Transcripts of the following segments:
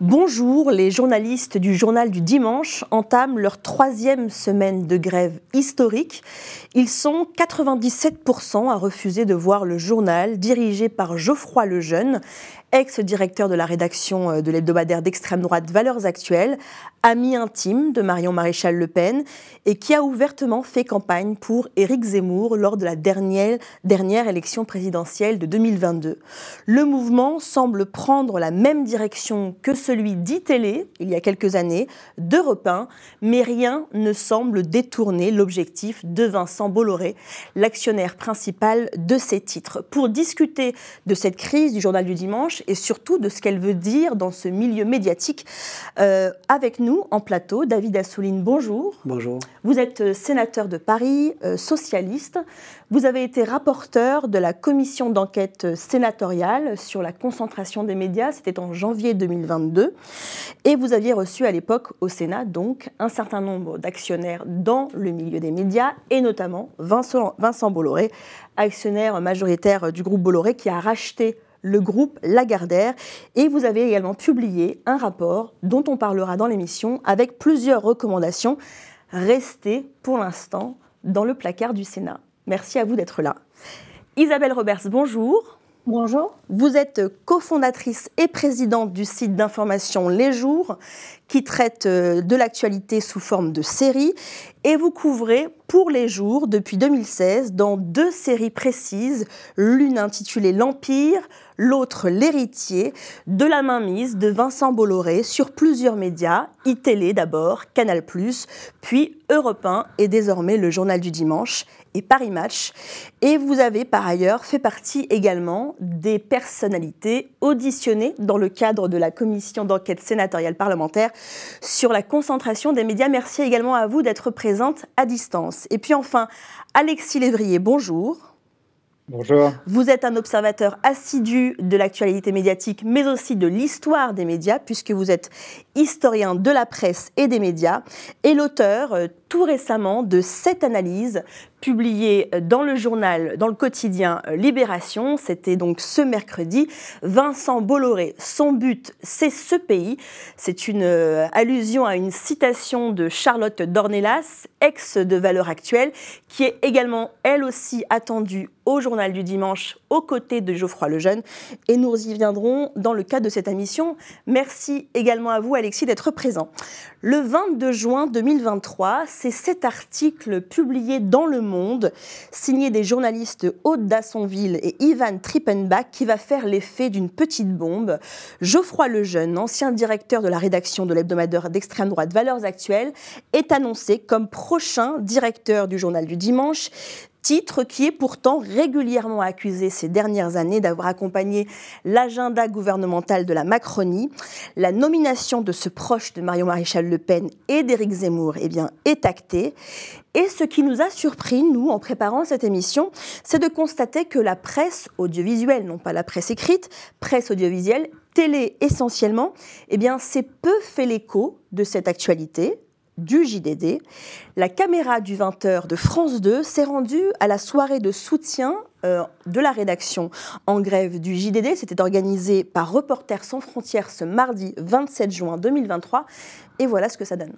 Bonjour, les journalistes du journal du dimanche entament leur troisième semaine de grève historique. Ils sont 97% à refuser de voir le journal dirigé par Geoffroy Lejeune, ex-directeur de la rédaction euh, de l'hebdomadaire d'extrême droite Valeurs Actuelles, ami intime de Marion Maréchal Le Pen et qui a ouvertement fait campagne pour Éric Zemmour lors de la dernière, dernière élection présidentielle de 2022. Le mouvement semble prendre la même direction que celui d'ITélé, il y a quelques années, d'Europe 1, mais rien ne semble détourner l'objectif de Vincent Bolloré, l'actionnaire principal de ces titres. Pour discuter de cette crise du journal du dimanche et surtout de ce qu'elle veut dire dans ce milieu médiatique, euh, avec nous, en plateau. David Assouline, bonjour. Bonjour. Vous êtes euh, sénateur de Paris, euh, socialiste. Vous avez été rapporteur de la commission d'enquête sénatoriale sur la concentration des médias. C'était en janvier 2022. Et vous aviez reçu à l'époque au Sénat donc un certain nombre d'actionnaires dans le milieu des médias et notamment Vincent, Vincent Bolloré, actionnaire majoritaire du groupe Bolloré qui a racheté le groupe Lagardère. Et vous avez également publié un rapport dont on parlera dans l'émission avec plusieurs recommandations restées pour l'instant dans le placard du Sénat. Merci à vous d'être là. Isabelle Roberts, bonjour. Bonjour. Vous êtes cofondatrice et présidente du site d'information Les Jours, qui traite euh, de l'actualité sous forme de série. Et vous couvrez pour Les Jours depuis 2016 dans deux séries précises, l'une intitulée L'Empire, l'autre L'Héritier, de la mainmise de Vincent Bolloré sur plusieurs médias, iTélé d'abord, Canal+, puis Europe 1 et désormais le Journal du Dimanche et Paris Match. Et vous avez par ailleurs fait partie également des personnalités auditionnées dans le cadre de la commission d'enquête sénatoriale parlementaire sur la concentration des médias. Merci également à vous d'être présente à distance. Et puis enfin, Alexis Lévrier, bonjour. Bonjour. Vous êtes un observateur assidu de l'actualité médiatique, mais aussi de l'histoire des médias, puisque vous êtes historien de la presse et des médias, et l'auteur euh, tout récemment de cette analyse publiée dans le journal, dans le quotidien euh, Libération. C'était donc ce mercredi. Vincent Bolloré, son but, c'est ce pays. C'est une euh, allusion à une citation de Charlotte Dornelas, ex de Valeurs Actuelles, qui est également, elle aussi, attendue au journal du dimanche aux côtés de Geoffroy Lejeune. Et nous y viendrons dans le cadre de cette émission. Merci également à vous, Alexis, d'être présent. Le 22 juin 2023, c'est cet article publié dans Le Monde, signé des journalistes Aude Dassonville et Ivan Trippenbach, qui va faire l'effet d'une petite bombe. Geoffroy Lejeune, ancien directeur de la rédaction de l'hebdomadaire d'extrême droite Valeurs Actuelles, est annoncé comme prochain directeur du journal du dimanche titre qui est pourtant régulièrement accusé ces dernières années d'avoir accompagné l'agenda gouvernemental de la Macronie. La nomination de ce proche de Marion Maréchal Le Pen et d'Éric Zemmour eh bien, est actée. Et ce qui nous a surpris, nous, en préparant cette émission, c'est de constater que la presse audiovisuelle, non pas la presse écrite, presse audiovisuelle, télé essentiellement, eh bien, c'est peu fait l'écho de cette actualité, du JDD. La caméra du 20h de France 2 s'est rendue à la soirée de soutien euh, de la rédaction en grève du JDD. C'était organisé par Reporters sans frontières ce mardi 27 juin 2023. Et voilà ce que ça donne.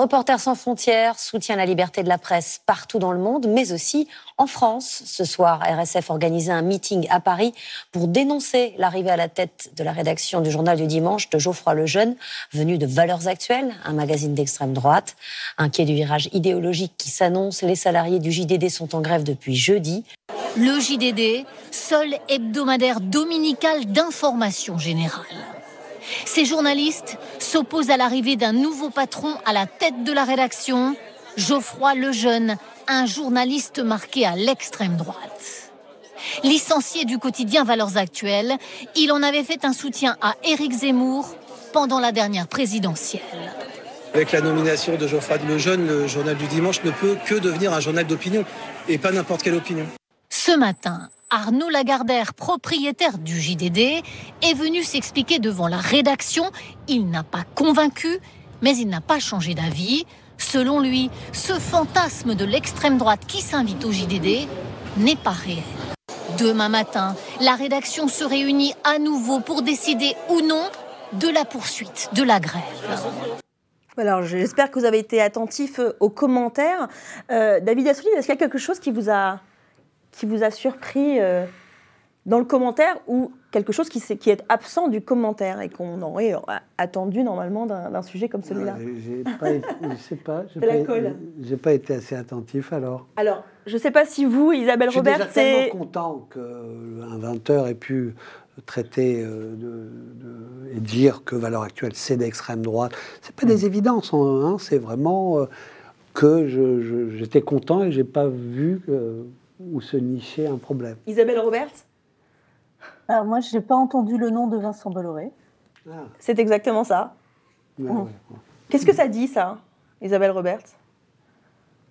Reporters sans frontières soutient la liberté de la presse partout dans le monde, mais aussi en France. Ce soir, RSF organisait un meeting à Paris pour dénoncer l'arrivée à la tête de la rédaction du journal du dimanche de Geoffroy Lejeune, venu de Valeurs Actuelles, un magazine d'extrême droite. Inquiet du virage idéologique qui s'annonce, les salariés du JDD sont en grève depuis jeudi. Le JDD, seul hebdomadaire dominical d'information générale. Ces journalistes s'opposent à l'arrivée d'un nouveau patron à la tête de la rédaction, Geoffroy Lejeune, un journaliste marqué à l'extrême droite. Licencié du quotidien Valeurs Actuelles, il en avait fait un soutien à Éric Zemmour pendant la dernière présidentielle. Avec la nomination de Geoffroy Lejeune, le journal du dimanche ne peut que devenir un journal d'opinion, et pas n'importe quelle opinion. Ce matin, Arnaud Lagardère, propriétaire du JDD, est venu s'expliquer devant la rédaction. Il n'a pas convaincu, mais il n'a pas changé d'avis. Selon lui, ce fantasme de l'extrême droite qui s'invite au JDD n'est pas réel. Demain matin, la rédaction se réunit à nouveau pour décider ou non de la poursuite de la grève. Alors, j'espère que vous avez été attentif aux commentaires. Euh, David Assouline, est-ce qu'il y a quelque chose qui vous a qui vous a surpris euh, dans le commentaer ou quelque chose qui, qui est absent du commentaire et qu'on aurait attendu normalement d'un sujet comme celui-là? J'ai pas, je sais pas, j'ai pas, été assez attentif alors. Alors, je ne sais pas si vous, Isabelle Robert, c'est. Je suis tellement content qu'un 20 ait pu traiter euh, de, et dire que valeur actuelle c'est d'extrême droite. C'est pas des évidences, hein, c'est vraiment euh, que j'étais content et j'ai pas vu que ou se nicher un problème. Isabelle Roberts Alors moi, je n'ai pas entendu le nom de Vincent Bolloré. Ah. C'est exactement ça. Qu'est-ce que ça dit, ça, Isabelle Roberts?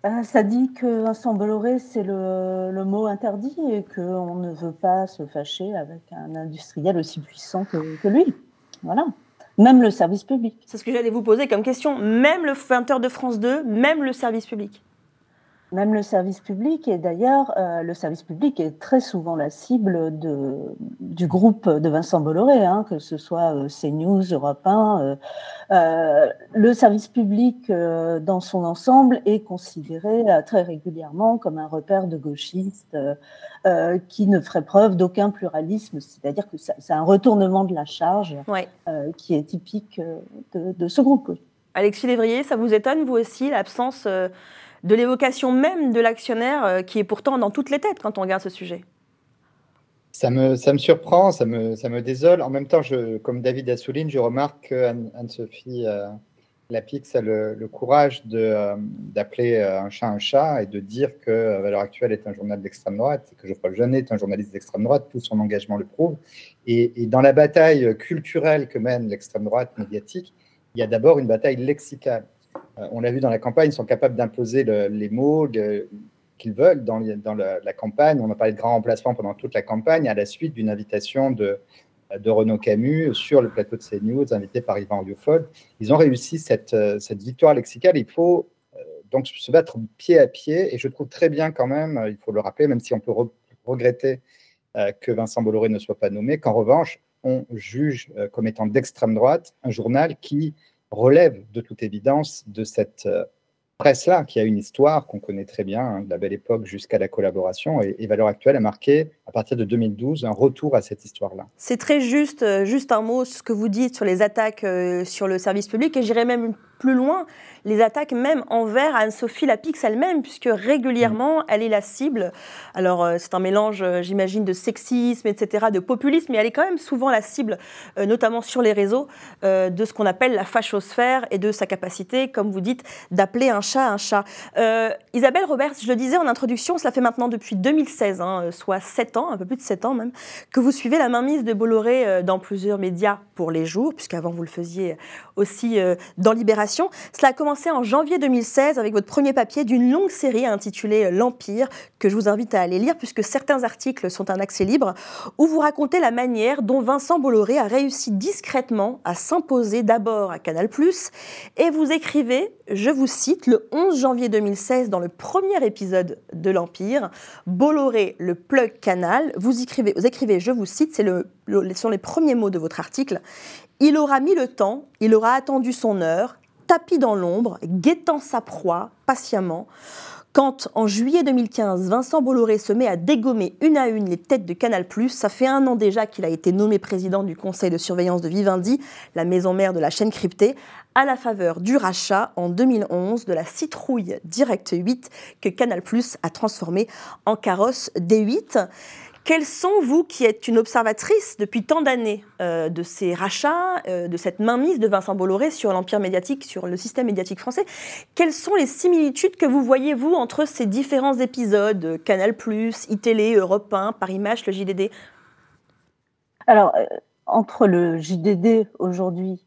Euh, ça dit que Vincent Bolloré, c'est le, mot interdit et qu'on ne veut pas se fâcher avec un industriel aussi puissant que, que lui. Voilà. Même le service public. C'est ce que j'allais vous poser comme question. Même le 20h de France 2, même le service public même le service public, et d'ailleurs, euh, le service public est très souvent la cible de, du groupe de Vincent Bolloré, hein, que ce soit euh, CNews, Europe 1. Euh, le service public, dans son ensemble, est considéré très régulièrement comme un repère de gauchistes qui ne ferait preuve d'aucun pluralisme, c'est-à-dire que c'est un retournement de la charge qui est typique de, de ce groupe. Alexis Lévrier, ça vous étonne, vous aussi, l'absence de l'évocation même de l'actionnaire euh, qui est pourtant dans toutes les têtes quand on regarde ce sujet. Ça me, ça me surprend, ça me, ça me désole. En même temps, comme David Assouline, je remarque qu'Anne-Sophie euh, Lapix a le, courage euh, d'appeler un chat un chat et de dire que Valeur Actuelle est un journal d'extrême droite, et que Geoffroy Jeunet est un journaliste d'extrême droite, tout son engagement le prouve. Et dans la bataille culturelle que mène l'extrême droite médiatique, il y a d'abord une bataille lexicale. Euh, on l'a vu dans la campagne, sont capables d'imposer les mots qu'ils veulent dans, la, campagne. On a parlé de grand remplacement pendant toute la campagne, à la suite d'une invitation de, Renaud Camus sur le plateau de CNews, invité par Yvan Rioufol. Ils ont réussi cette, victoire lexicale. Il faut euh, donc se battre pied à pied. Et je trouve très bien quand même, il faut le rappeler, même si on peut regretter euh, que Vincent Bolloré ne soit pas nommé, qu'en revanche, on juge comme étant d'extrême droite un journal qui relève de toute évidence de cette euh, presse-là, qui a une histoire qu'on connaît très bien, hein, de la belle époque jusqu'à la collaboration, et, et Valeur Actuelle a marqué, à partir de 2012, un retour à cette histoire-là. C'est très juste, euh, juste un mot, ce que vous dites sur les attaques euh, sur le service public, et j'irais même plus loin, les attaques même envers Anne-Sophie Lapix elle-même, puisque régulièrement, mm. elle est la cible. Alors, euh, c'est un mélange, euh, j'imagine, de sexisme, etc., de populisme, mais elle est quand même souvent la cible, euh, notamment sur les réseaux, de ce qu'on appelle la fachosphère et de sa capacité, comme vous dites, d'appeler un chat un chat. Isabelle Roberts, je le disais en introduction, cela fait maintenant depuis 2016, hein, soit 7 ans, un peu plus de 7 ans même, que vous suivez la mainmise de Bolloré dans plusieurs médias pour les jours, puisqu'avant vous le faisiez aussi dans Libération. Cela a commencé en janvier 2016 avec votre premier papier d'une longue série intitulée L'Empire, que je vous invite à aller lire puisque certains articles sont un accès libre, où vous racontez la manière dont Vincent Bolloré a réussi discrètement à s'imposer d'abord à Canal+, et vous écrivez, je vous cite, le 11 janvier 2016 dans le premier épisode de L'Empire, Bolloré, le plug Canal, vous écrivez, je vous cite, c'est le, sont les premiers mots de votre article, il aura mis le temps, il aura attendu son heure, tapis dans l'ombre, guettant sa proie patiemment, quand en juillet 2015, Vincent Bolloré se met à dégommer une à une les têtes de Canal+, ça fait un an déjà qu'il a été nommé président du conseil de surveillance de Vivendi, la maison mère de la chaîne cryptée, à la faveur du rachat en 2011 de la citrouille Direct 8 que Canal+ a transformée en carrosse D8. Quels sont, vous qui êtes une observatrice depuis tant d'années euh, de ces rachats, euh, de cette mainmise de Vincent Bolloré sur l'empire médiatique, sur le système médiatique français, quelles sont les similitudes que vous voyez, vous, entre ces différents épisodes, Canal+, iTélé, Europe 1, Paris Match, le JDD Alors, euh, entre le JDD aujourd'hui,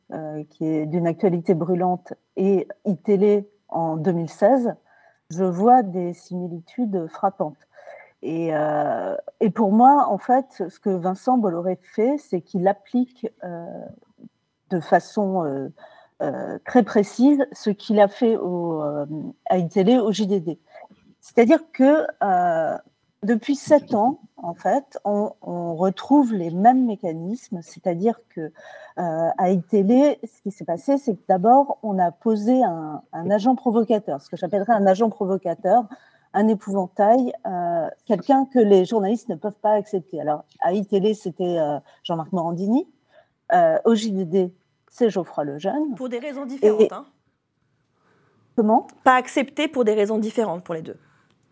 qui est d'une actualité brûlante, et iTélé en 2016, je vois des similitudes frappantes. Et, et, pour moi, en fait, ce que Vincent Bolloré fait, c'est qu'il applique de façon très précise ce qu'il a fait à ITélé, au JDD. C'est-à-dire que depuis sept ans, en fait, on, retrouve les mêmes mécanismes, c'est-à-dire que euh, à ce qui s'est passé, c'est que d'abord, on a posé un, agent provocateur, ce que j'appellerais un agent provocateur, un épouvantail, euh, quelqu'un que les journalistes ne peuvent pas accepter. Alors, à ITélé, c'était euh, Jean-Marc Morandini. au JDD, c'est Geoffroy Lejeune. Pour des raisons différentes. hein. Comment? Pas accepté pour des raisons différentes pour les deux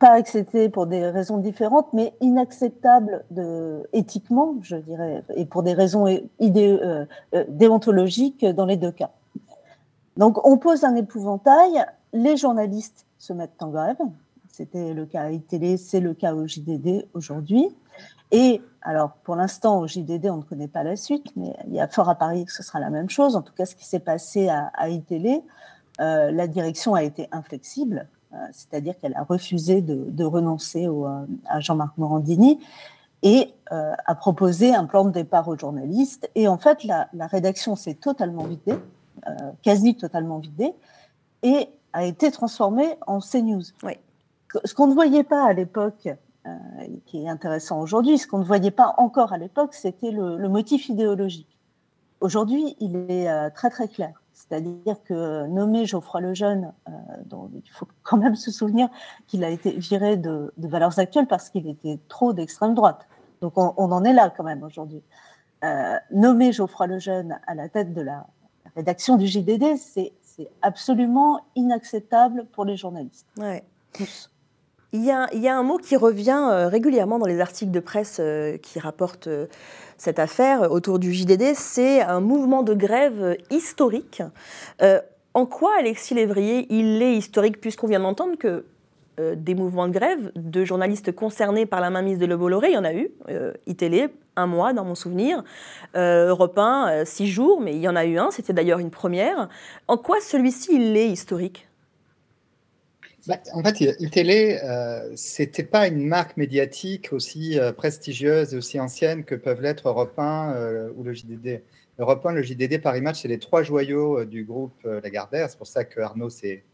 pas accepté pour des raisons différentes, mais inacceptable de, éthiquement, je dirais, et pour des raisons idé, euh, euh, déontologiques dans les deux cas. Donc on pose un épouvantail, les journalistes se mettent en grève, c'était le cas à ITélé, c'est le cas au JDD aujourd'hui, et alors pour l'instant au JDD on ne connaît pas la suite, mais il y a fort à parier que ce sera la même chose, en tout cas ce qui s'est passé à, à ITélé, euh, la direction a été inflexible, euh, c'est-à-dire qu'elle a refusé de, renoncer euh, à Jean-Marc Morandini et a proposé un plan de départ aux journalistes. Et en fait, la, rédaction s'est totalement vidée, quasi totalement vidée, et a été transformée en CNews. Oui. Ce qu'on ne voyait pas à l'époque, qui est intéressant aujourd'hui, ce qu'on ne voyait pas encore à l'époque, c'était le, motif idéologique. Aujourd'hui, il est très très clair. C'est-à-dire que nommer Geoffroy Lejeune, euh, dont il faut quand même se souvenir qu'il a été viré de, Valeurs Actuelles parce qu'il était trop d'extrême droite. Donc on, en est là quand même aujourd'hui. Euh, nommer Geoffroy Lejeune à la tête de la rédaction du JDD, c'est absolument inacceptable pour les journalistes. Ouais. Tous. Il y, a, un mot qui revient euh, régulièrement dans les articles de presse euh, qui rapportent euh, cette affaire autour du JDD, c'est un mouvement de grève historique. en quoi, Alexis Lévrier, il est historique, puisqu'on vient d'entendre que des mouvements de grève de journalistes concernés par la mainmise de Le Bolloré, il y en a eu, ITélé, un mois dans mon souvenir, Europe 1, six jours, mais il y en a eu un, c'était d'ailleurs une première. En quoi celui-ci, il est historique? Bah, en fait, ITélé, euh, c'était pas une marque médiatique aussi euh, prestigieuse et aussi ancienne que peuvent l'être Europe 1 euh, ou le JDD. Europe 1, le JDD, Paris Match, c'est les trois joyaux du groupe Lagardère. C'est pour ça que Arnaud s'est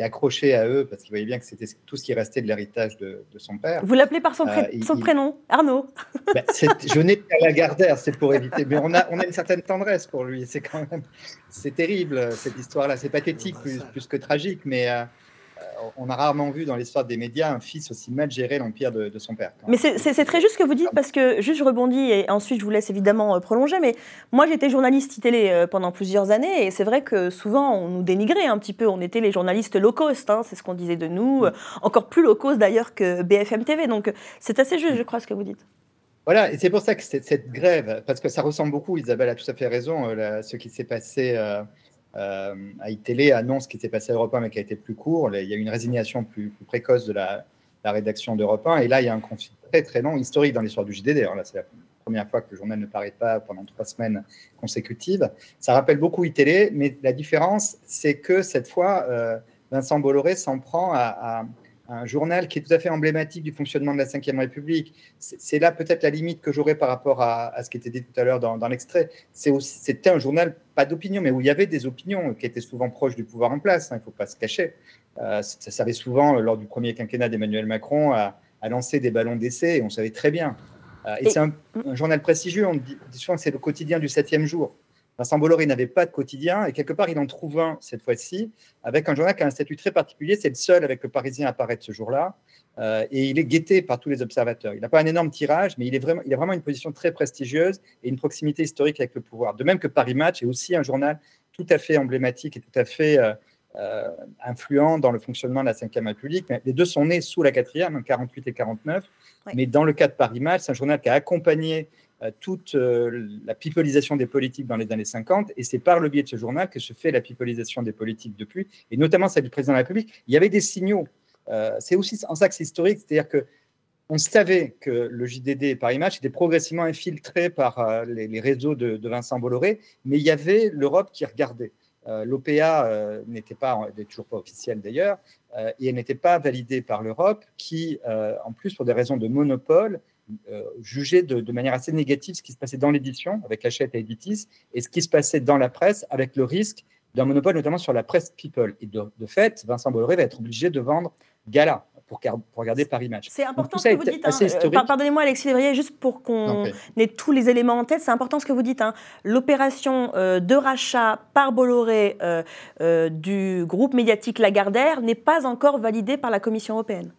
accroché à eux parce qu'il voyait bien que c'était tout ce qui restait de l'héritage de, son père. Vous l'appelez par son, son prénom, Arnaud bah, Je n'ai pas Lagardère, c'est pour éviter. Mais on a, on a une certaine tendresse pour lui. C'est quand même, c'est terrible cette histoire-là. C'est pathétique plus, plus, que tragique, mais on a rarement vu dans l'histoire des médias un fils aussi mal gérer l'empire de, son père. Mais c'est très juste ce que vous dites parce que juste je rebondis et ensuite je vous laisse évidemment euh, prolonger. Mais moi j'étais journaliste télé euh, pendant plusieurs années et c'est vrai que souvent on nous dénigrait un petit peu. On était les journalistes low cost, hein, c'est ce qu'on disait de nous, encore plus low cost d'ailleurs que BFM TV. Donc c'est assez juste, je crois, ce que vous dites. Voilà, et c'est pour ça que cette, grève, parce que ça ressemble beaucoup, Isabelle a tout à fait raison, euh, ce qui s'est passé. Euh, ITélé annonce ce qui s'est passé à Europe 1, mais qui a été plus court. Il y a eu une résignation plus, précoce de la, rédaction d'Europe 1. Et là, il y a un conflit très, très long, historique dans l'histoire du JDD. Là, c'est la première fois que le journal ne paraît pas pendant trois semaines consécutives. Ça rappelle beaucoup ITélé, mais la différence, c'est que cette fois, euh, Vincent Bolloré s'en prend à un journal qui est tout à fait emblématique du fonctionnement de la Ve République. C'est là peut-être la limite que j'aurais par rapport à, ce qui était dit tout à l'heure dans, l'extrait. C'était un journal, pas d'opinion, mais où il y avait des opinions qui étaient souvent proches du pouvoir en place, hein, il ne faut pas se cacher. Euh, ça servait souvent, lors du premier quinquennat d'Emmanuel Macron, à, lancer des ballons d'essai, et on savait très bien. Euh, et, c'est un, journal prestigieux, on dit, on dit souvent que c'est le quotidien du septième jour. Vincent Bolloré n'avait pas de quotidien et quelque part, il en trouve un cette fois-ci avec un journal qui a un statut très particulier. C'est le seul avec le Parisien à apparaître ce jour-là. Euh, et il est guetté par tous les observateurs. Il n'a pas un énorme tirage, mais il, est vraiment, il a vraiment une position très prestigieuse et une proximité historique avec le pouvoir. De même que Paris Match est aussi un journal tout à fait emblématique et tout à fait euh, euh, influent dans le fonctionnement de la Ve République. les deux sont nés sous la quatrième, 48 et 49. Mais dans le cas de Paris Match, c'est un journal qui a accompagné toute euh, la pipolisation des politiques dans les années 50, et c'est par le biais de ce journal que se fait la pipolisation des politiques depuis, et notamment celle du président de la République. Il y avait des signaux. Euh, c'est aussi en ça que c'est historique, c'est-à-dire que on savait que le JDD et Paris Match étaient progressivement infiltrés par les, réseaux de, Vincent Bolloré, mais il y avait l'Europe qui regardait. l'OPA n'était pas, elle n'est toujours pas officielle d'ailleurs, et elle n'était pas validée par l'Europe, qui, en plus, pour des raisons de monopole, jugeait de, de, manière assez négative ce qui se passait dans l'édition avec Hachette et Editis et ce qui se passait dans la presse avec le risque d'un monopole, notamment sur la presse people. Et de, de fait, Vincent Bolloré va être obligé de vendre Gala pour, pour regarder Paris Match. C'est important ce que vous dites. Hein. Pardonnez-moi, Alexis Lévrier, juste pour qu'on ait tous les éléments en tête, c'est important ce que vous dites. Hein. L'opération euh, de rachat par Bolloré euh, euh, du groupe médiatique Lagardère n'est pas encore validée par la Commission européenne.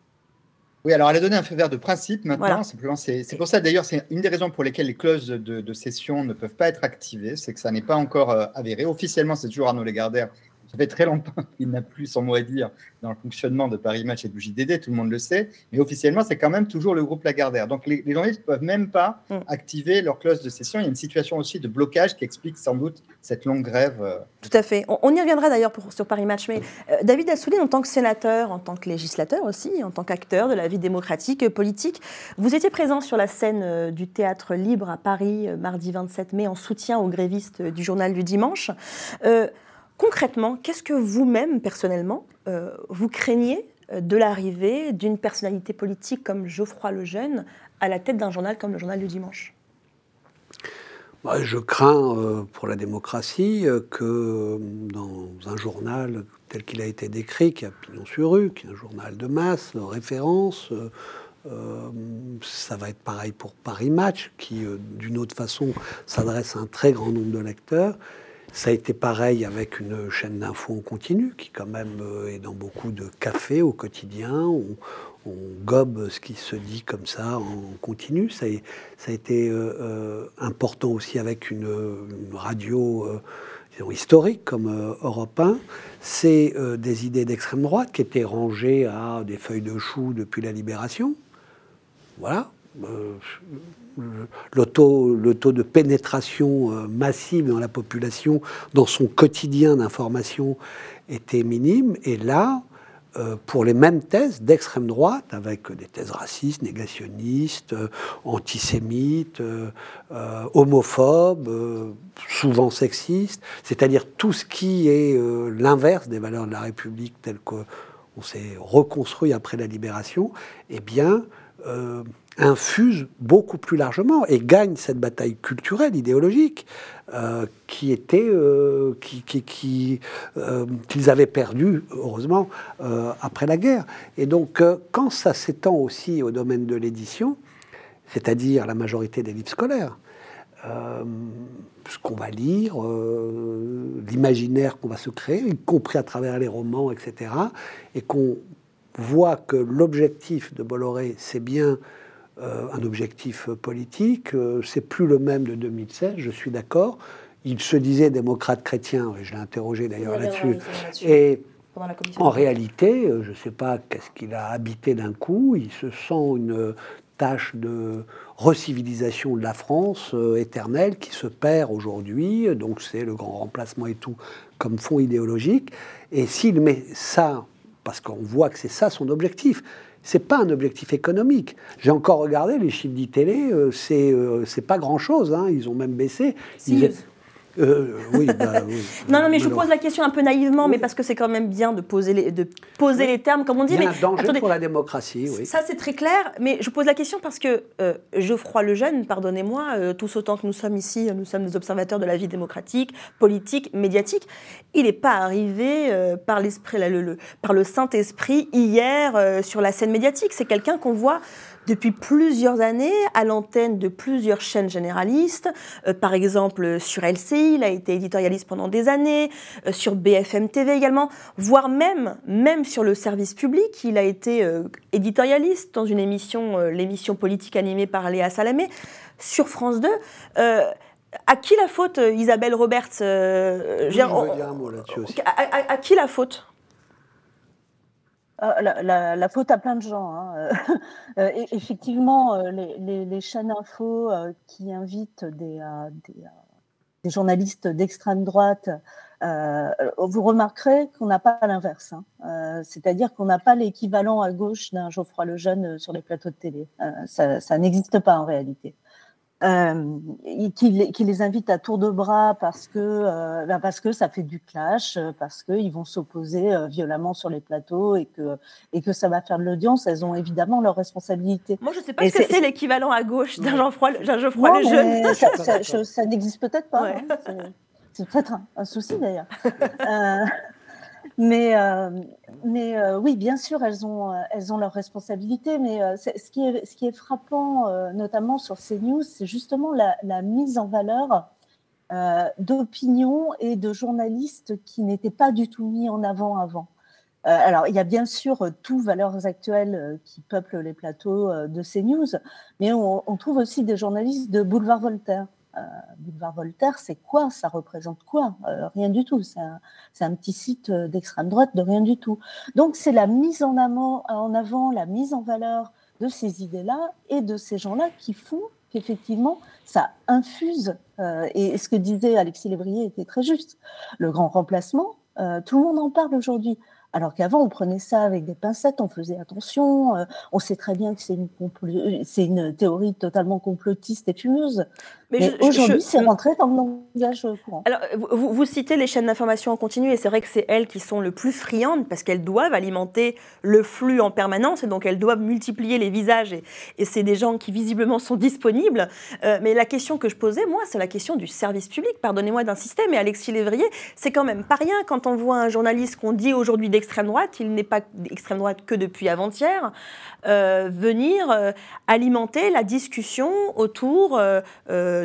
Oui, alors elle a donné un feu vert de principe maintenant. Simplement, c'est pour ça d'ailleurs, c'est une des raisons pour lesquelles les clauses de, de, cession ne peuvent pas être activées, c'est que ça n'est pas encore avéré. Officiellement, c'est toujours Arnaud Lagardère ça fait très longtemps qu'il n'a plus son mot à dire dans le fonctionnement de Paris Match et du JDD, tout le monde le sait, mais officiellement, c'est quand même toujours le groupe Lagardère. Donc les, journalistes ne peuvent même pas mm. activer leur clause de session. Il y a une situation aussi de blocage qui explique sans doute cette longue grève. Euh. Tout à fait. On, y reviendra d'ailleurs sur Paris Match, mais euh, David Assouline, en tant que sénateur, en tant que législateur aussi, en tant qu'acteur de la vie démocratique, euh, politique, vous étiez présent sur la scène du Théâtre Libre à Paris, mardi 27 mai, en soutien aux grévistes du journal du dimanche. Concrètement, qu'est-ce que vous-même, personnellement, euh, vous craignez euh, de l'arrivée d'une personnalité politique comme Geoffroy Lejeune à la tête d'un journal comme le Journal du Dimanche? Je crains euh, pour la démocratie que dans un journal tel qu'il a été décrit, qui a pignon sur rue, qui est un journal de masse, référence, ça va être pareil pour Paris Match, qui d'une autre façon s'adresse à un très grand nombre de lecteurs. Ça a été pareil avec une chaîne d'infos en continu qui quand même euh, est dans beaucoup de cafés au quotidien. On, gobe ce qui se dit comme ça en continu. Ça a, été euh, euh, important aussi avec une, radio historique comme Europe 1. C'est des idées d'extrême droite qui étaient rangées à des feuilles de chou depuis la libération. Voilà le taux, le taux de pénétration euh, massive dans la population, dans son quotidien d'information, était minime. Et là, euh, pour les mêmes thèses d'extrême droite, avec des thèses racistes, négationnistes, euh, antisémites, homophobes, souvent sexistes, c'est-à-dire tout ce qui est l'inverse des valeurs de la République telles qu'on s'est reconstruit après la libération, eh bien, infuse beaucoup plus largement et gagne cette bataille culturelle, idéologique, euh, qui était, euh, qui, euh, qu'ils avaient perdu, heureusement, après la guerre. Et donc, quand ça s'étend aussi au domaine de l'édition, c'est-à-dire la majorité des livres scolaires, ce qu'on va lire, l'imaginaire qu'on va se créer, y compris à travers les romans, etc., et qu'on voit que l'objectif de Bolloré, c'est bien un objectif politique. Euh, c'est plus le même de 2016, je suis d'accord. Il se disait démocrate chrétien, je l'ai interrogé d'ailleurs là-dessus. et en réalité, euh, je ne sais pas qu'est-ce qu'il a habité d'un coup, il se sent une tâche de recivilisation de la France éternelle qui se perd aujourd'hui, donc c'est le grand remplacement et tout comme fond idéologique. Et s'il met ça, parce qu'on voit que c'est ça son objectif, c'est pas un objectif économique. J'ai encore regardé les chiffres d'ITélé, euh, c'est euh, c'est pas grand chose. Hein. Ils ont même baissé. Euh, oui, bah, non, non, mais je pose la question un peu naïvement, mais parce que c'est quand même bien de poser les, de poser les termes, comme on dit. Il y a un danger pour la démocratie, oui. Ça, c'est très clair, mais je pose la question parce que euh, Geoffroy Lejeune, pardonnez-moi, euh, tous autant que nous sommes ici, nous sommes des observateurs de la vie démocratique, politique, médiatique, il n'est pas arrivé par l'esprit, le, par le Saint-Esprit hier sur la scène médiatique. C'est quelqu'un qu'on voit depuis plusieurs années à l'antenne de plusieurs chaînes généralistes. Euh, par exemple, sur LCI, il a été éditorialiste pendant des années, euh, sur BFM TV également, voire même, même sur le service public, il a été euh, éditorialiste dans une émission, l'émission politique animée par Léa Salamé, sur France 2. à qui la faute, Isabelle Roberts à qui la faute? Euh, la, faute à plein de gens. Hein. Euh, effectivement, euh, les, chaînes info qui invitent des, journalistes d'extrême droite, vous remarquerez qu'on n'a pas l'inverse. Hein. C'est-à-dire qu'on n'a pas l'équivalent à gauche d'un Geoffroy Lejeune sur les plateaux de télé. ça, n'existe pas en réalité. Euh, qui, les, invite à tour de bras parce que, euh, bah, parce que ça fait du clash, parce qu'ils vont s'opposer euh, violemment sur les plateaux et que, et que ça va faire de l'audience, elles ont évidemment leurs responsabilités. Moi, je ne sais pas ce que c'est l'équivalent à gauche d'un Geoffroy, Geoffroy Lejeune. Ça, ça, n'existe peut-être pas. Hein. C'est peut-être un, souci d'ailleurs. Mais, euh, mais euh, oui, bien sûr, elles ont, euh, elles ont leurs responsabilités. Mais ce, qui est, ce qui est frappant, notamment sur ces news, c'est justement la, mise en valeur d'opinions et de journalistes qui n'étaient pas du tout mis en avant avant. alors, il y a bien sûr tout valeurs actuelles qui peuplent les plateaux de ces news, mais on trouve aussi des journalistes de Boulevard Voltaire. Euh, Boulevard Voltaire, c'est quoi Ça représente quoi euh, Rien du tout. C'est un, petit site euh, d'extrême droite de rien du tout. Donc c'est la mise en, avant, la mise en valeur de ces idées-là et de ces gens-là qui font qu'effectivement, ça infuse, et ce que disait Alexis Lébrier était très juste, le grand remplacement, tout le monde en parle aujourd'hui. Alors qu'avant, on prenait ça avec des pincettes, on faisait attention, on sait très bien que c'est une, une, théorie totalement complotiste et fumeuse. Mais, aujourd'hui, c'est rentré dans le langage courant. Alors, vous, vous citez les chaînes d'information en continu, et c'est vrai que c'est elles qui sont le plus friandes, parce qu'elles doivent alimenter le flux en permanence, et donc elles doivent multiplier les visages, et, c'est des gens qui visiblement sont disponibles. Euh, mais la question que je posais, moi, c'est la question du service public. Pardonnez-moi d'insister, mais Alexis Lévrier, c'est quand même pas rien quand on voit un journaliste qu'on dit aujourd'hui d'extrême droite, il n'est pas d'extrême droite que depuis avant-hier, euh, venir euh, alimenter la discussion autour euh,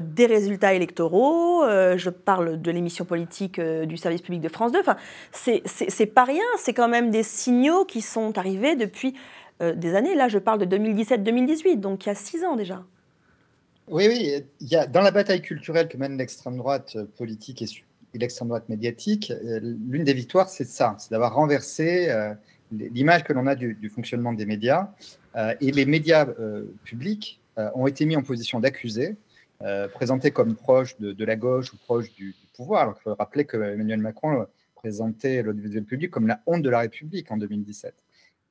des résultats électoraux, euh, je parle de l'émission politique euh, du service public de France 2. Enfin, c'est pas rien, c'est quand même des signaux qui sont arrivés depuis des années. Là, je parle de 2017-2018, donc il y a six ans déjà. Oui, oui, il y a, dans la bataille culturelle que mène l'extrême droite politique et, l'extrême droite médiatique, l'une des victoires, c'est ça, c'est d'avoir renversé l'image que l'on a du, fonctionnement des médias. et les médias publics ont été mis en position d'accusés euh, présenté comme proche de, la gauche ou proche du, pouvoir. Alors il faut rappeler que Emmanuel Macron présentait l'audiovisuel public comme la honte de la République en 2017.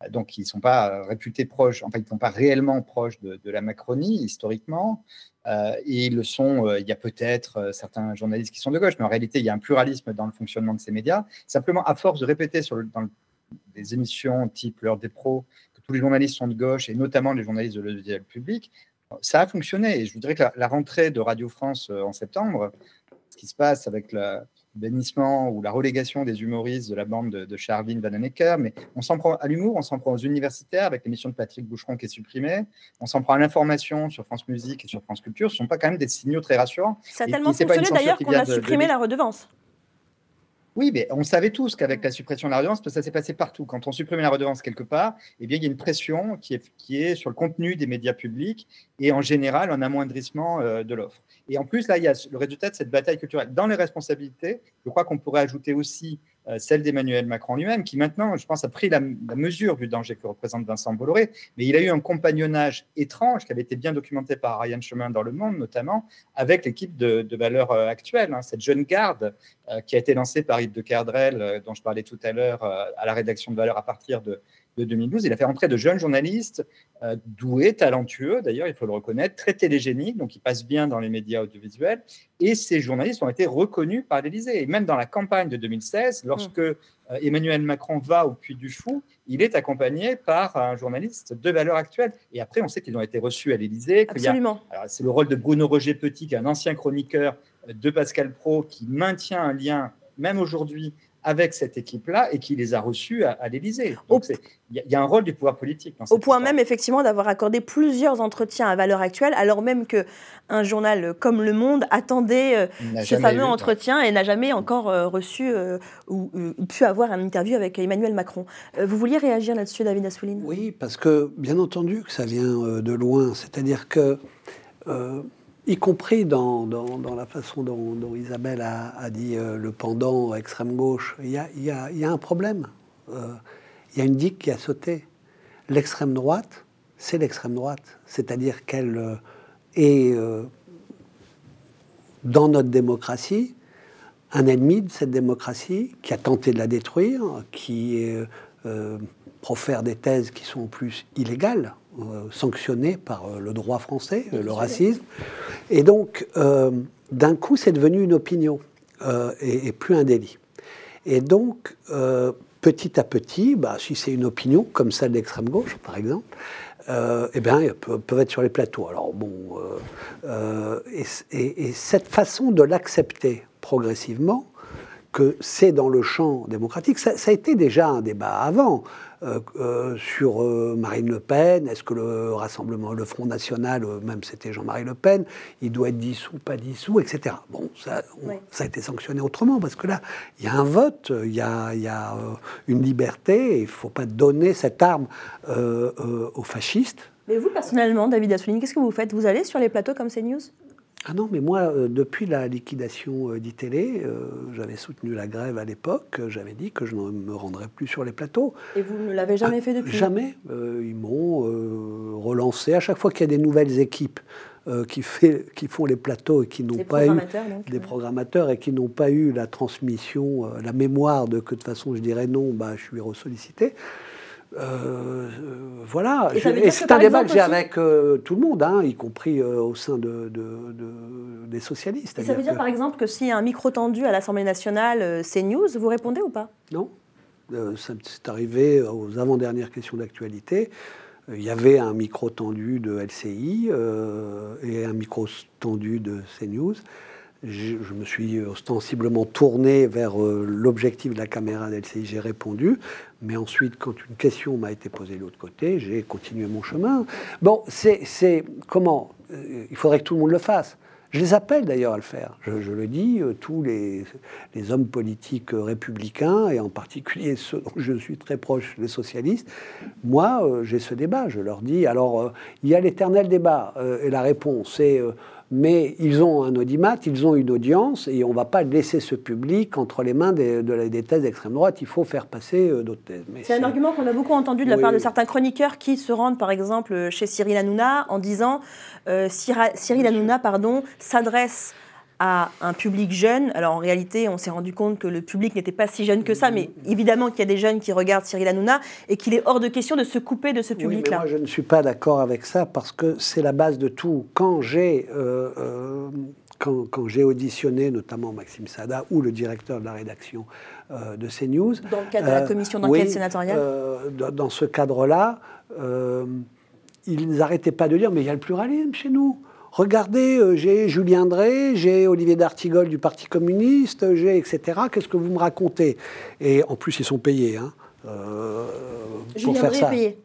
Euh, donc ils ne sont pas réputés proches, enfin ils ne sont pas réellement proches de, la Macronie historiquement. Euh, et ils le sont, il y a peut-être certains journalistes qui sont de gauche, mais en réalité il y a un pluralisme dans le fonctionnement de ces médias. Simplement, à force de répéter sur dans des émissions type L'heure des pros que tous les journalistes sont de gauche, et notamment les journalistes de l'audiovisuel public, ça a fonctionné. Et je voudrais que la, rentrée de Radio France euh, en septembre, ce qui se passe avec le bénissement ou la relégation des humoristes de la bande de, de Charline Vanhoenacker, mais on s'en prend à l'humour, on s'en prend aux universitaires avec l'émission de Patrick Boucheron qui est supprimée, on s'en prend à l'information sur France Musique et sur France Culture, ce ne sont pas quand même des signaux très rassurants. Ça a tellement fonctionné d'ailleurs qu'on a supprimé la redevance. Oui, mais on savait tous qu'avec la suppression de la redevance, ça s'est passé partout. Quand on supprime la redevance quelque part, eh bien, il y a une pression qui est, qui est sur le contenu des médias publics et en général un amoindrissement euh, de l'offre. Et en plus, là, il y a le résultat de cette bataille culturelle. Dans les responsabilités, je crois qu'on pourrait ajouter aussi celle d'Emmanuel Macron lui-même, qui maintenant, je pense, a pris la, mesure du danger que représente Vincent Bolloré, mais il a eu un compagnonnage étrange qui avait été bien documenté par Ryan Chemin dans Le Monde, notamment, avec l'équipe de, valeurs euh, actuelle, hein, cette jeune garde euh, qui a été lancée par Yves de Kerdrel, dont je parlais tout à l'heure, à la rédaction de valeurs à partir de, de 2012. Il a fait rentrer de jeunes journalistes euh, doués, talentueux, d'ailleurs, il faut le reconnaître, très télégéniques, donc ils passent bien dans les médias audiovisuels. Et ces journalistes ont été reconnus par l'Élysée. Et même dans la campagne de 2016, lorsque mmh. euh, Emmanuel Macron va au Puy du Fou, il est accompagné par un journaliste de valeur actuelle. Et après, on sait qu'ils ont été reçus à l'Élysée. Absolument. C'est le rôle de Bruno Roger Petit, qui est un ancien chroniqueur de Pascal Pro, qui maintient un lien, même aujourd'hui, avec cette équipe-là et qui les a reçus à, l'Élysée. Il y, a un rôle du pouvoir politique. Au point même, effectivement, d'avoir accordé plusieurs entretiens à valeur actuelle, alors même qu'un journal comme Le Monde attendait euh, ce fameux entretien et n'a jamais encore euh, reçu euh, ou, pu avoir un interview avec Emmanuel Macron. vous vouliez réagir là-dessus, David Assouline? Oui, parce que, bien entendu, que ça vient de loin. C'est-à-dire que y compris dans, dans, la façon dont, Isabelle a, dit euh, le pendant extrême gauche, il y a, y a, y a un problème. Euh, il y a une digue qui a sauté. L'extrême droite, c'est l'extrême droite, c'est-à-dire qu'elle euh, est dans notre démocratie un ennemi de cette démocratie qui a tenté de la détruire, qui profère des thèses qui sont plus illégales sanctionné par le droit français, le racisme. Et donc, d'un coup, c'est devenu une opinion et, et, plus un délit. Et donc, petit à petit, bah, si c'est une opinion, comme celle de l'extrême gauche, par exemple, euh, eh bien, peuvent, peuvent être sur les plateaux. Alors bon, euh, euh, et, cette façon de l'accepter progressivement, que c'est dans le champ démocratique, ça, a été déjà un débat avant. Euh, euh, sur euh, Marine Le Pen. Est-ce que le Rassemblement, le Front National, même c'était Jean-Marie Le Pen, il doit être dissous, pas dissous, etc. Bon, ça, ça a été sanctionné autrement parce que là, il y a un vote, il y a, y a une liberté, il ne faut pas donner cette arme aux fascistes. Mais vous, personnellement, David Assouline, qu'est-ce que vous faites? Vous allez sur les plateaux comme CNews? Ah non, mais moi, euh, depuis la liquidation euh, d'ITélé, euh, j'avais soutenu la grève à l'époque, j'avais dit que je ne me rendrais plus sur les plateaux. Et vous ne l'avez jamais fait depuis? Jamais. ils m'ont relancé. À chaque fois qu'il y a des nouvelles équipes qui, fait, qui, font les plateaux et qui n'ont pas eu des programmateurs et qui n'ont pas eu la transmission, la mémoire de que de toute façon je dirais non, bah, je suis ressollicité. Euh, voilà, et, c'est un débat que j'ai avec euh, tout le monde, hein, y compris euh, au sein de, des socialistes. ça veut dire par exemple que s'il y a un micro tendu à l'Assemblée nationale CNews, vous répondez ou pas? Non. c'est arrivé aux avant-dernières questions d'actualité. Il y avait un micro tendu de LCI et un micro tendu de CNews je, me suis ostensiblement tourné vers euh, l'objectif de la caméra d'LCI, j'ai répondu, mais ensuite, quand une question m'a été posée de l'autre côté, j'ai continué mon chemin. Bon, c'est comment euh, Il faudrait que tout le monde le fasse. Je les appelle d'ailleurs à le faire. Je, le dis, euh, tous les, les, hommes politiques républicains, et en particulier ceux dont je suis très proche, les socialistes, moi, j'ai ce débat. Je leur dis, alors, il y a l'éternel débat, et la réponse est mais ils ont un audimat, ils ont une audience, et on ne va pas laisser ce public entre les mains des, de des thèses d'extrême droite. Il faut faire passer euh, d'autres thèses. C'est un argument qu'on a beaucoup entendu de la part de certains chroniqueurs qui se rendent, par exemple, chez Cyril Hanouna en disant euh, Cyril Hanouna pardon, s'adresse à un public jeune. Alors en réalité, on s'est rendu compte que le public n'était pas si jeune que ça, mais évidemment qu'il y a des jeunes qui regardent Cyril Hanouna et qu'il est hors de question de se couper de ce public-là. moi, je ne suis pas d'accord avec ça parce que c'est la base de tout. Quand j'ai euh, euh, quand, quand j'ai auditionné notamment Maxime Sada ou le directeur de la rédaction euh, de CNews. Dans le cadre de la commission d'enquête sénatoriale dans, dans, ce cadre-là, ils n'arrêtaient pas de dire mais il y a le pluralisme chez nous. Regardez, euh, j'ai Julien Drey, j'ai Olivier d'Artigol du Parti communiste, j'ai etc. Qu'est-ce que vous me racontez? Et en plus, ils sont payés hein, euh, pour faire ça. Payé.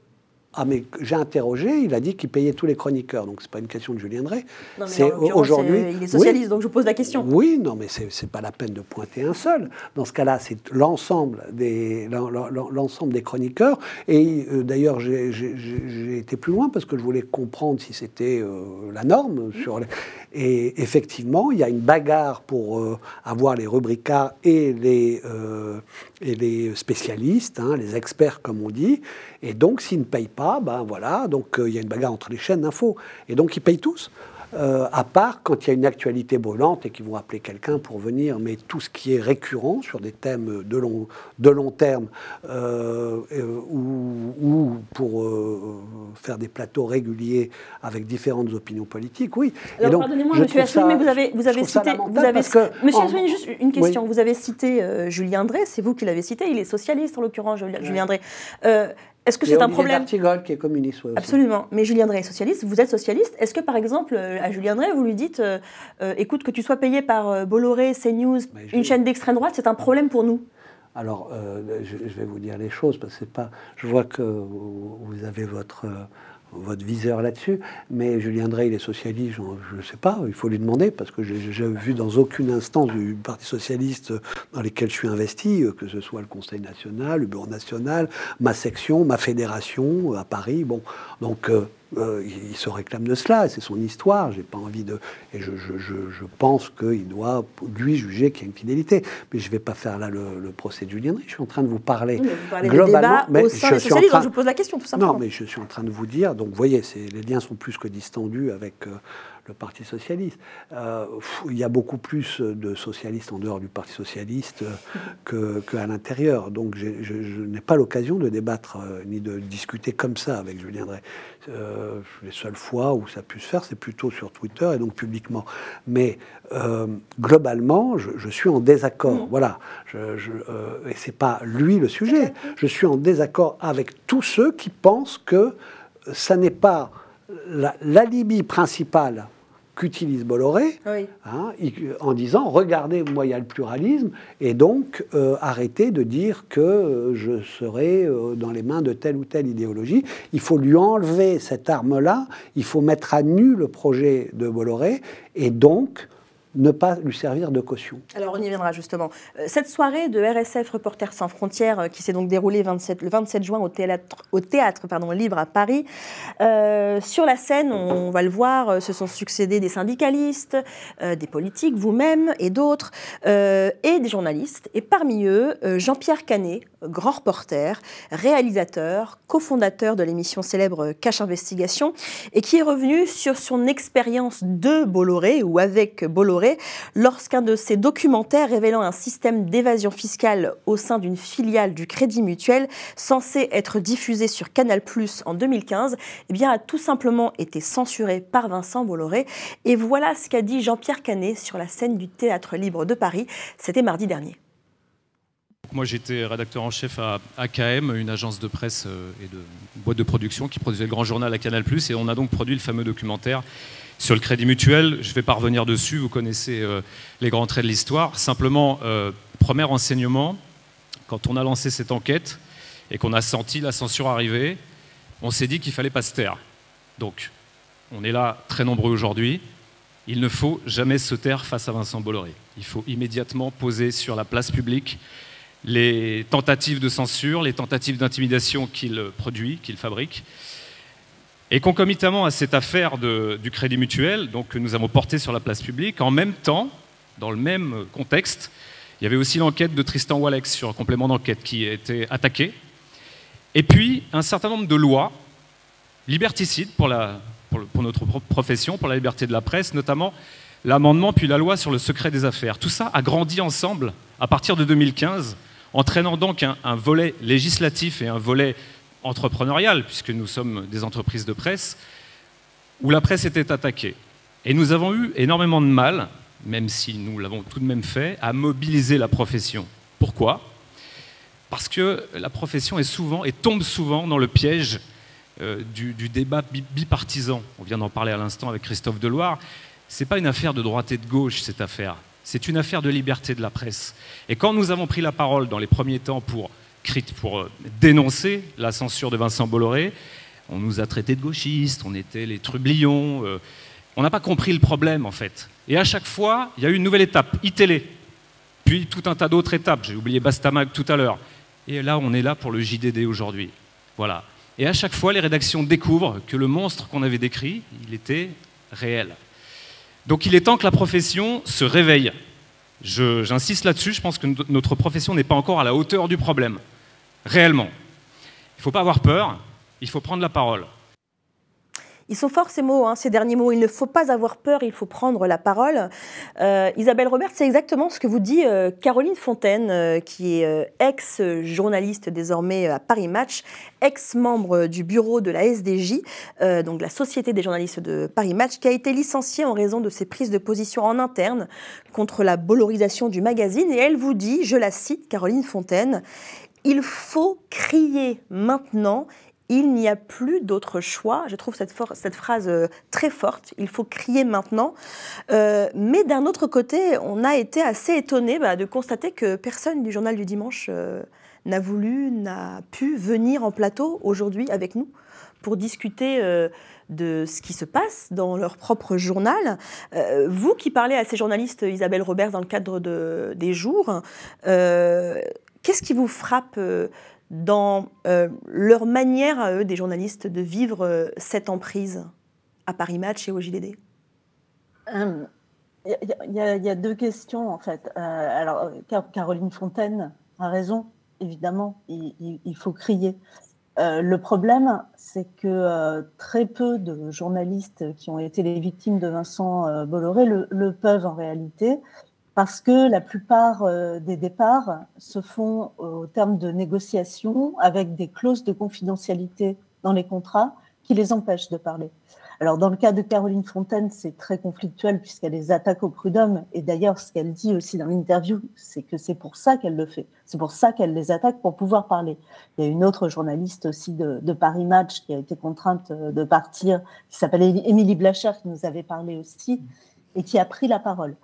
Ah, mais j'ai interrogé, il a dit qu'il payait tous les chroniqueurs, donc c'est pas une question de Julien Drey. C'est aujourd'hui. Il est socialiste, donc je pose la question. Oui, non, mais c'est pas la peine de pointer un seul. Dans ce cas-là, c'est l'ensemble des l'ensemble des chroniqueurs. Et euh, d'ailleurs, j'ai été plus loin parce que je voulais comprendre si c'était euh, la norme sur. Les... Et effectivement, il y a une bagarre pour euh, avoir les rubricards et les et les spécialistes, hein, les experts comme on dit. Et donc, s'ils ne payent pas, ben voilà, donc euh, il y a une bagarre entre les chaînes d'infos. Et donc, ils payent tous. Euh, à part quand il y a une actualité brûlante et qu'ils vont appeler quelqu'un pour venir, mais tout ce qui est récurrent sur des thèmes de long, de long terme euh, ou, pour faire des plateaux réguliers avec différentes opinions politiques, oui. Alors, pardonnez-moi, Monsieur Assouline, mais vous avez, vous avez cité... Vous avez, Monsieur Assouline, juste une question. Vous avez cité Julien Drey, c'est vous qui l'avez cité, il est socialiste en l'occurrence, Julien Drey. Est-ce que c'est un problème qui est communiste. Absolument. Mais Julien Drey est socialiste. Vous êtes socialiste. Est-ce que, par exemple, euh, à Julien Drey, vous lui dites euh, euh, écoute, que tu sois payé par Bolloré, CNews, une chaîne d'extrême droite, c'est un problème pour nous? Alors, je, vais vous dire les choses parce que c'est pas. Je vois que vous avez votre votre viseur là-dessus. Mais Julien Drey, il est socialiste, je ne sais pas, il faut lui demander, parce que j'ai vu dans aucune instance du Parti socialiste dans lesquels je suis investi, euh, que ce soit le Conseil national, le Bureau national, ma section, ma fédération euh, à Paris. Bon, donc euh, euh, il se réclame de cela, c'est son histoire. J'ai pas envie de. Et je, je, je, pense qu'il doit, lui, juger qu'il y a une fidélité. Mais je ne vais pas faire là le, procès de Julien Je suis en train de vous parler globalement. mais au sein je suis en train... je pose la question tout simplement. Non, mais je suis en train de vous dire. Donc, vous voyez, les liens sont plus que distendus avec. Euh, le Parti socialiste. Euh, il y a beaucoup plus de socialistes en dehors du Parti socialiste qu'à que l'intérieur. Donc je, n'ai pas l'occasion de débattre ni de discuter comme ça avec Julien Drey. les seules fois où ça a pu se faire, c'est plutôt sur Twitter et donc publiquement. Mais globalement, je, suis en désaccord. Mm. Voilà. Je, je, et c'est pas lui le sujet. Je suis en désaccord avec tous ceux qui pensent que ça n'est pas l'alibi principal qu'utilise Bolloré hein, en disant regardez, moi il y a le pluralisme, et donc euh, arrêtez de dire que euh, je serai euh, dans les mains de telle ou telle idéologie. Il faut lui enlever cette arme-là, il faut mettre à nu le projet de Bolloré, et donc ne pas lui servir de caution. Alors on y viendra justement. Euh, cette soirée de RSF Reporters sans frontières euh, qui s'est donc déroulée le 27 juin au théâtre, libre à Paris, euh, sur la scène, on va le voir, se sont succédés des syndicalistes, des politiques, vous-même et d'autres, et des journalistes. Et parmi eux, Jean-Pierre Canet, grand reporter, réalisateur, cofondateur de l'émission célèbre Cache Investigation, et qui est revenu sur son expérience de Bolloré ou avec Bolloré lorsqu'un de ses documentaires révélant un système d'évasion fiscale au sein d'une filiale du Crédit Mutuel censé être diffusé sur Canal+ en 2015, eh bien a tout simplement été censuré par Vincent Bolloré. Et voilà ce qu'a dit Jean-Pierre Canet sur la scène du Théâtre Libre de Paris. C'était mardi dernier. Moi, j'étais rédacteur en chef à AKM, une agence de presse euh, et de boîte de production qui produisait le grand journal à Canal+. Et on a donc produit le fameux documentaire sur le Crédit Mutuel. Je ne vais pas revenir dessus, vous connaissez euh, les grands traits de l'histoire. Simplement, euh, premier enseignement, quand on a lancé cette enquête et qu'on a senti la censure arriver, on s'est dit qu'il fallait pas se taire. Donc, on est là très nombreux aujourd'hui. Il ne faut jamais se taire face à Vincent Bolloré. Il faut immédiatement poser sur la place publique les tentatives de censure, les tentatives d'intimidation qu'il produit, qu'il fabrique. Et concomitamment à cette affaire du Crédit Mutuel, donc, que nous avons portée sur la place publique, en même temps, dans le même contexte, il y avait aussi l'enquête de Tristan Walex sur un complément d'enquête qui a été attaqué. Et puis, un certain nombre de lois liberticides pour notre profession, pour la liberté de la presse, notamment l'amendement puis la loi sur le secret des affaires. Tout ça a grandi ensemble à partir de 2015 entraînant donc un, volet législatif et un volet entrepreneurial, puisque nous sommes des entreprises de presse, où la presse était attaquée. Et nous avons eu énormément de mal, même si nous l'avons tout de même fait, à mobiliser la profession. Pourquoi? Parce que la profession est souvent et tombe souvent dans le piège euh, du, débat bipartisan. On vient d'en parler à l'instant avec Christophe Deloire. Ce n'est pas une affaire de droite et de gauche, cette affaire. C'est une affaire de liberté de la presse. Et quand nous avons pris la parole dans les premiers temps pour, pour euh, dénoncer la censure de Vincent Bolloré, on nous a traités de gauchistes, on était les trublions. Euh, on n'a pas compris le problème, en fait. Et à chaque fois, il y a eu une nouvelle étape, iTélé. Puis tout un tas d'autres étapes. J'ai oublié Bastamag tout à l'heure. Et là, on est là pour le JDD aujourd'hui. Voilà. Et à chaque fois, les rédactions découvrent que le monstre qu'on avait décrit, il était réel. Donc il est temps que la profession se réveille. J'insiste là-dessus, je pense que notre profession n'est pas encore à la hauteur du problème, réellement. Il ne faut pas avoir peur, il faut prendre la parole. Ils sont forts ces mots, hein, ces derniers mots. Il ne faut pas avoir peur, il faut prendre la parole. Euh, Isabelle Robert, c'est exactement ce que vous dit euh, Caroline Fontaine, euh, qui est ex-journaliste désormais à Paris Match, ex-membre du bureau de la SDJ, donc la Société des journalistes de Paris Match, qui a été licenciée en raison de ses prises de position en interne contre la bollorisation du magazine. Et elle vous dit, je la cite, Caroline Fontaine, il faut crier maintenant il n'y a plus d'autre choix. Je trouve cette, phrase euh, très forte. Il faut crier maintenant. Euh, mais d'un autre côté, on a été assez étonné bah, de constater que personne du journal du dimanche euh, n'a voulu, n'a pu venir en plateau aujourd'hui avec nous pour discuter de ce qui se passe dans leur propre journal. vous qui parlez à ces journalistes, Isabelle Robert, dans le cadre de, des jours, qu'est-ce qui vous frappe dans euh, leur manière à eux, des journalistes, de vivre euh, cette emprise à Paris Match et au JDD Il y, a deux questions en fait. Euh, alors, Caroline Fontaine a raison, évidemment, il, faut crier. Euh, le problème, c'est que euh, très peu de journalistes qui ont été les victimes de Vincent euh, Bolloré le, peuvent en réalité, parce que la plupart des départs se font au terme de négociations avec des clauses de confidentialité dans les contrats qui les empêchent de parler. Alors, dans le cas de Caroline Fontaine, c'est très conflictuel puisqu'elle les attaque au prud'homme. Et d'ailleurs, ce qu'elle dit aussi dans l'interview, c'est que c'est pour ça qu'elle le fait. C'est pour ça qu'elle les attaque pour pouvoir parler. Il y a une autre journaliste aussi de, Paris Match qui a été contrainte euh, de partir, qui s'appelle Émilie Blacher, qui nous avait parlé aussi et qui a pris la parole.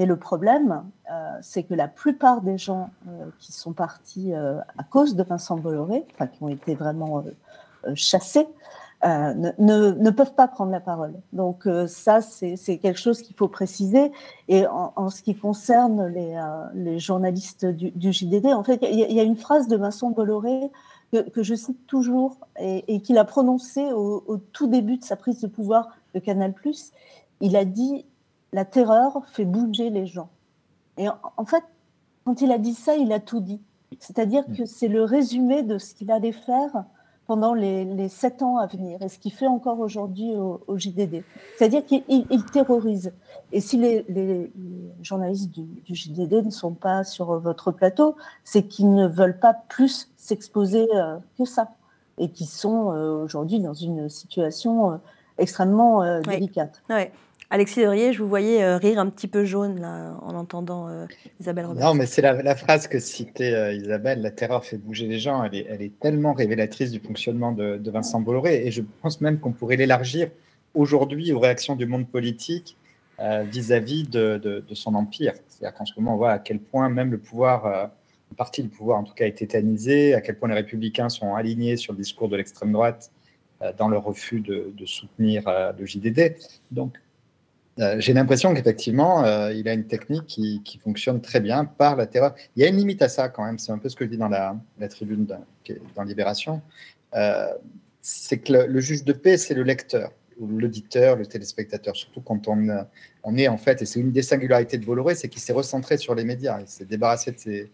Mais le problème, euh, c'est que la plupart des gens euh, qui sont partis à cause de Vincent Bolloré, enfin qui ont été vraiment chassés, euh, ne, peuvent pas prendre la parole. Donc euh, ça, c'est quelque chose qu'il faut préciser. Et en, ce qui concerne les, euh, journalistes du, JDD, en fait, il y, a une phrase de Vincent Bolloré que, je cite toujours et, et qu'il a prononcée au, au, tout début de sa prise de pouvoir de Canal+. Il a dit « la terreur fait bouger les gens ». Et en, fait, quand il a dit ça, il a tout dit. C'est-à-dire que c'est le résumé de ce qu'il allait faire pendant les, sept ans à venir, et ce qu'il fait encore aujourd'hui au, JDD. C'est-à-dire qu'il terrorise. Et si les, journalistes du, JDD ne sont pas sur votre plateau, c'est qu'ils ne veulent pas plus s'exposer euh, que ça, et qu'ils sont euh, aujourd'hui dans une situation euh, extrêmement délicate. Alexis Derier, je vous voyais euh, rire un petit peu jaune là, en entendant euh, Isabelle Robert. Non, mais c'est la, phrase que citait euh, Isabelle, la terreur fait bouger les gens, elle est, elle est tellement révélatrice du fonctionnement de, Vincent Bolloré, et je pense même qu'on pourrait l'élargir aujourd'hui aux réactions du monde politique vis-à-vis de, son empire. C'est-à-dire qu'en ce moment, on voit à quel point même le pouvoir, une partie du pouvoir en tout cas, est tétanisé, à quel point les républicains sont alignés sur le discours de l'extrême droite dans leur refus de, de soutenir le JDD. Donc, euh, j'ai l'impression qu'effectivement, euh, il a une technique qui, fonctionne très bien par la terreur. Il y a une limite à ça quand même, c'est un peu ce que je dis dans la, tribune dans, Libération. Euh, c'est que le, juge de paix, c'est le lecteur, l'auditeur, le téléspectateur, surtout quand on, est en fait, et c'est une des singularités de Bolloré, c'est qu'il s'est recentré sur les médias, il s'est débarrassé de ses,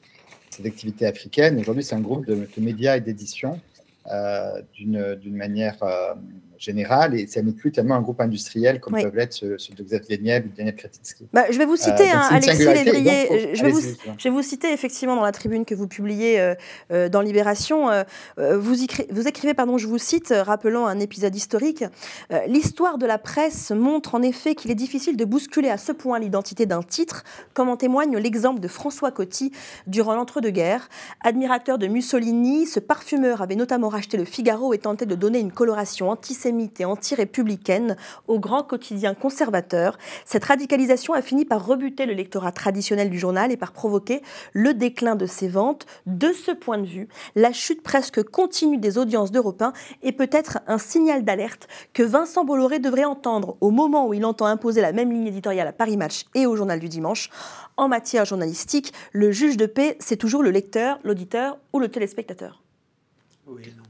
activités africaines. Aujourd'hui, c'est un groupe de, de médias et d'édition d'une manière général et ça n'est plus tellement un groupe industriel comme peuvent l'être ceux, de Xavier Niel ou Daniel Kretinsky. Bah, je vais vous citer, euh, Alexis Lévrier, je, vais vous, je vais vous citer effectivement dans la tribune que vous publiez euh, euh, dans Libération, vous, vous, écrivez, pardon, je vous cite, rappelant un épisode historique, l'histoire de la presse montre en effet qu'il est difficile de bousculer à ce point l'identité d'un titre, comme en témoigne l'exemple de François Coty durant l'entre-deux-guerres. Admirateur de Mussolini, ce parfumeur avait notamment racheté le Figaro et tenté de donner une coloration antisémite anti-républicaine au grand quotidien conservateur, cette radicalisation a fini par rebuter le lectorat traditionnel du journal et par provoquer le déclin de ses ventes. De ce point de vue, la chute presque continue des audiences d'Europe 1 est peut-être un signal d'alerte que Vincent Bolloré devrait entendre au moment où il entend imposer la même ligne éditoriale à Paris Match et au Journal du Dimanche. En matière journalistique, le juge de paix, c'est toujours le lecteur, l'auditeur ou le téléspectateur.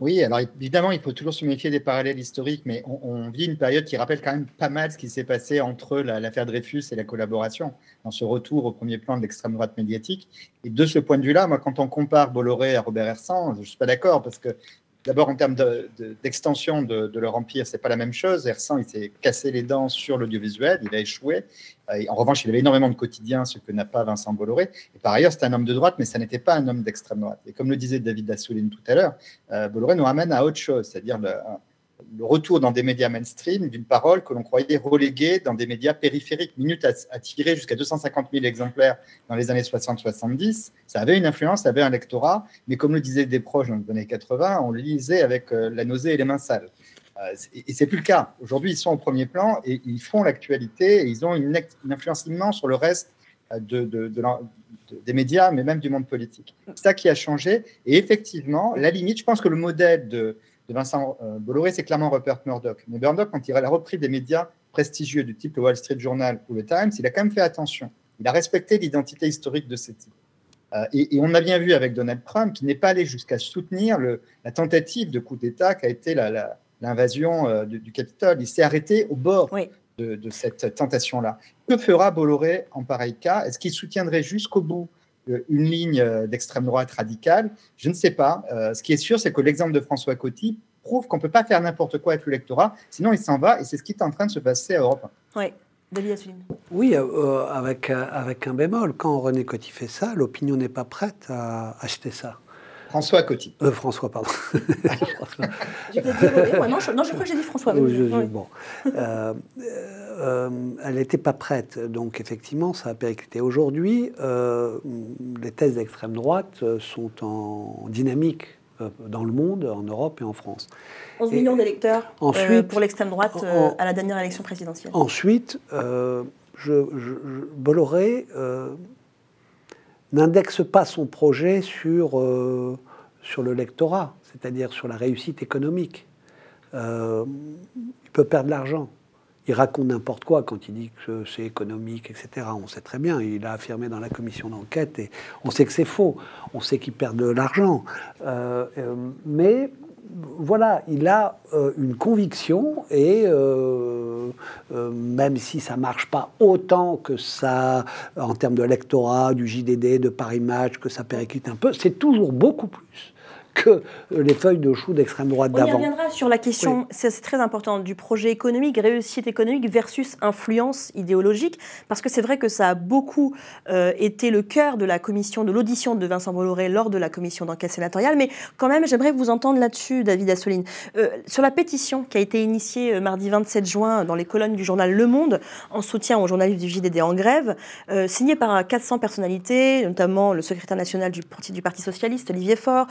Oui, alors évidemment, il faut toujours se méfier des parallèles historiques, mais on, vit une période qui rappelle quand même pas mal ce qui s'est passé entre l'affaire Dreyfus et la collaboration, dans ce retour au premier plan de l'extrême droite médiatique. Et de ce point de vue-là, moi, quand on compare Bolloré à Robert Hersan, je ne suis pas d'accord, parce que D'abord, en termes d'extension de, leur empire, c'est pas la même chose. Hersan, il s'est cassé les dents sur l'audiovisuel, il a échoué. Euh, en revanche, il avait énormément de quotidien, ce que n'a pas Vincent Bolloré. Et par ailleurs, c'est un homme de droite, mais ça n'était pas un homme d'extrême droite. Et comme le disait David Assouline tout à l'heure, euh, Bolloré nous ramène à autre chose, c'est-à-dire le retour dans des médias mainstream d'une parole que l'on croyait reléguée dans des médias périphériques. Minute a, tiré jusqu'à 250 000 exemplaires dans les années 60-70. Ça avait une influence, ça avait un lectorat, mais comme le disaient des proches dans les années 80, on le lisait avec euh, la nausée et les mains sales. Euh, et c'est plus le cas. Aujourd'hui, ils sont au premier plan et ils font l'actualité et ils ont une, influence immense sur le reste euh, de, des médias, mais même du monde politique. C'est ça qui a changé. Et effectivement, la limite, je pense que le modèle de, de Vincent euh, Bolloré, c'est clairement Rupert Murdoch. Mais Murdoch, quand il a repris des médias prestigieux du type le Wall Street Journal ou le Times, il a quand même fait attention. Il a respecté l'identité historique de ces types. Euh, et, on a bien vu avec Donald Trump qui n'est pas allé jusqu'à soutenir la tentative de coup d'État qui a été l'invasion euh, du, Capitole. Il s'est arrêté au bord de, de, cette tentation-là. Que fera Bolloré en pareil cas? Est-ce qu'il soutiendrait jusqu'au bout une ligne d'extrême droite radicale. Je ne sais pas. ce qui est sûr, c'est que l'exemple de François Coty prouve qu'on ne peut pas faire n'importe quoi avec l'électorat, sinon il s'en va, et c'est ce qui est en train de se passer à Europe. Oui. Oui, avec, avec un bémol. Quand René Coty fait ça, l'opinion n'est pas prête à acheter ça. François Coty. Euh, François, pardon. je non, je, crois que j'ai dit François. Bon. Euh, euh, elle n'était pas prête, donc effectivement, ça a périclité. Aujourd'hui, les thèses d'extrême droite sont en dynamique dans le monde, en Europe et en France. 11 millions d'électeurs pour l'extrême droite à la dernière élection présidentielle. Ensuite, je, je, Bolloré n'indexe pas son projet sur, euh, sur le lectorat, c'est-à-dire sur la réussite économique. Euh, il peut perdre de l'argent. Il raconte n'importe quoi quand il dit que c'est économique, etc. On sait très bien, il a affirmé dans la commission d'enquête et on sait que c'est faux. On sait qu'il perd de l'argent. Euh, mais voilà, il a euh, une conviction et euh, euh, même si ça marche pas autant que ça en termes de lectorat, du JDD, de Paris Match, que ça périclite un peu, c'est toujours beaucoup plus que les feuilles de chou d'extrême droite d'avant. On y reviendra sur la question, c'est très important, du projet économique, réussite économique versus influence idéologique, parce que c'est vrai que ça a beaucoup euh, été le cœur de la commission, de l'audition de Vincent Bolloré lors de la commission d'enquête sénatoriale, mais quand même, j'aimerais vous entendre là-dessus, David Assouline. Euh, sur la pétition qui a été initiée euh, mardi 27 juin dans les colonnes du journal Le Monde, en soutien aux journalistes du JDD en grève, signée par 400 personnalités, notamment le secrétaire national du du Parti Socialiste, Olivier Faure,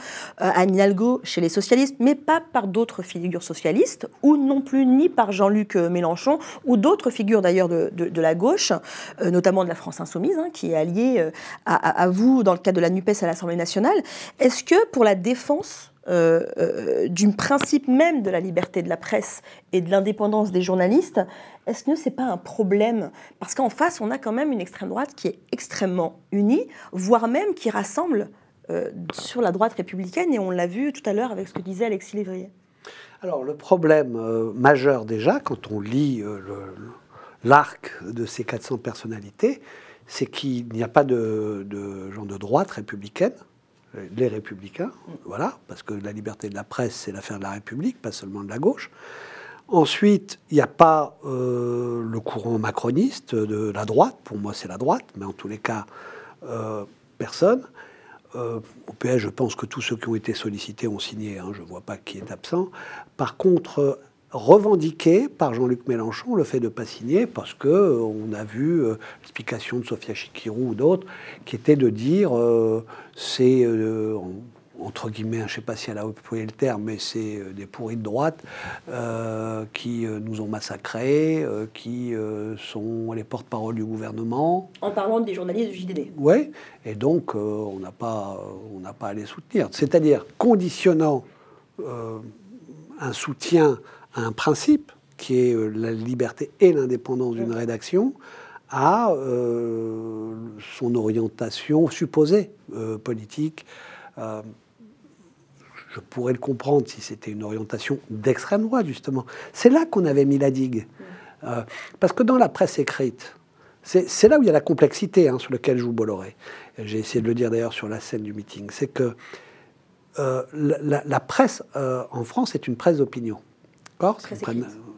Anne Hidalgo chez les socialistes, mais pas par d'autres figures socialistes, ou non plus ni par Jean-Luc euh, Mélenchon, ou d'autres figures d'ailleurs de, la gauche, euh, notamment de la France Insoumise, hein, qui est alliée euh, à, vous dans le cadre de la NUPES à l'Assemblée nationale. Est-ce que pour la défense du principe même de la liberté de la presse et de l'indépendance des journalistes, est-ce que ce n'est pas un problème? Parce qu'en face, on a quand même une extrême droite qui est extrêmement unie, voire même qui rassemble euh, sur la droite républicaine, et on l'a vu tout à l'heure avec ce que disait Alexis Lévrier. Alors le problème euh, majeur déjà, quand on lit euh, l'arc de ces 400 personnalités, c'est qu'il n'y a pas de, gens de droite républicaine, les républicains, voilà, parce que la liberté de la presse, c'est l'affaire de la République, pas seulement de la gauche. Ensuite, il n'y a pas le courant macroniste de la droite, pour moi c'est la droite, mais en tous les cas, personne. Euh, au PS, je pense que tous ceux qui ont été sollicités ont signé, hein, je ne vois pas qui est absent. Par contre, euh, revendiqué par Jean-Luc Mélenchon le fait de ne pas signer parce que euh, on a vu l'explication de Sofia Chikirou ou d'autres qui était de dire c'est entre guillemets, je ne sais pas si elle a employé le terme, mais c'est euh, des pourris de droite euh, qui euh, nous ont massacrés, qui sont les porte-parole du gouvernement. En parlant des journalistes du JDD. Oui, et donc on n'a pas, on pas à les soutenir. C'est-à-dire conditionnant un soutien à un principe qui est la liberté et l'indépendance d'une rédaction à son orientation supposée politique je pourrais le comprendre si c'était une orientation d'extrême droite, justement. C'est là qu'on avait mis la digue. Euh, parce que dans la presse écrite, c'est là où il y a la complexité hein, sur laquelle joue Bolloré. J'ai essayé de le dire d'ailleurs sur la scène du meeting. C'est que euh, la, presse euh, en France est une presse d'opinion.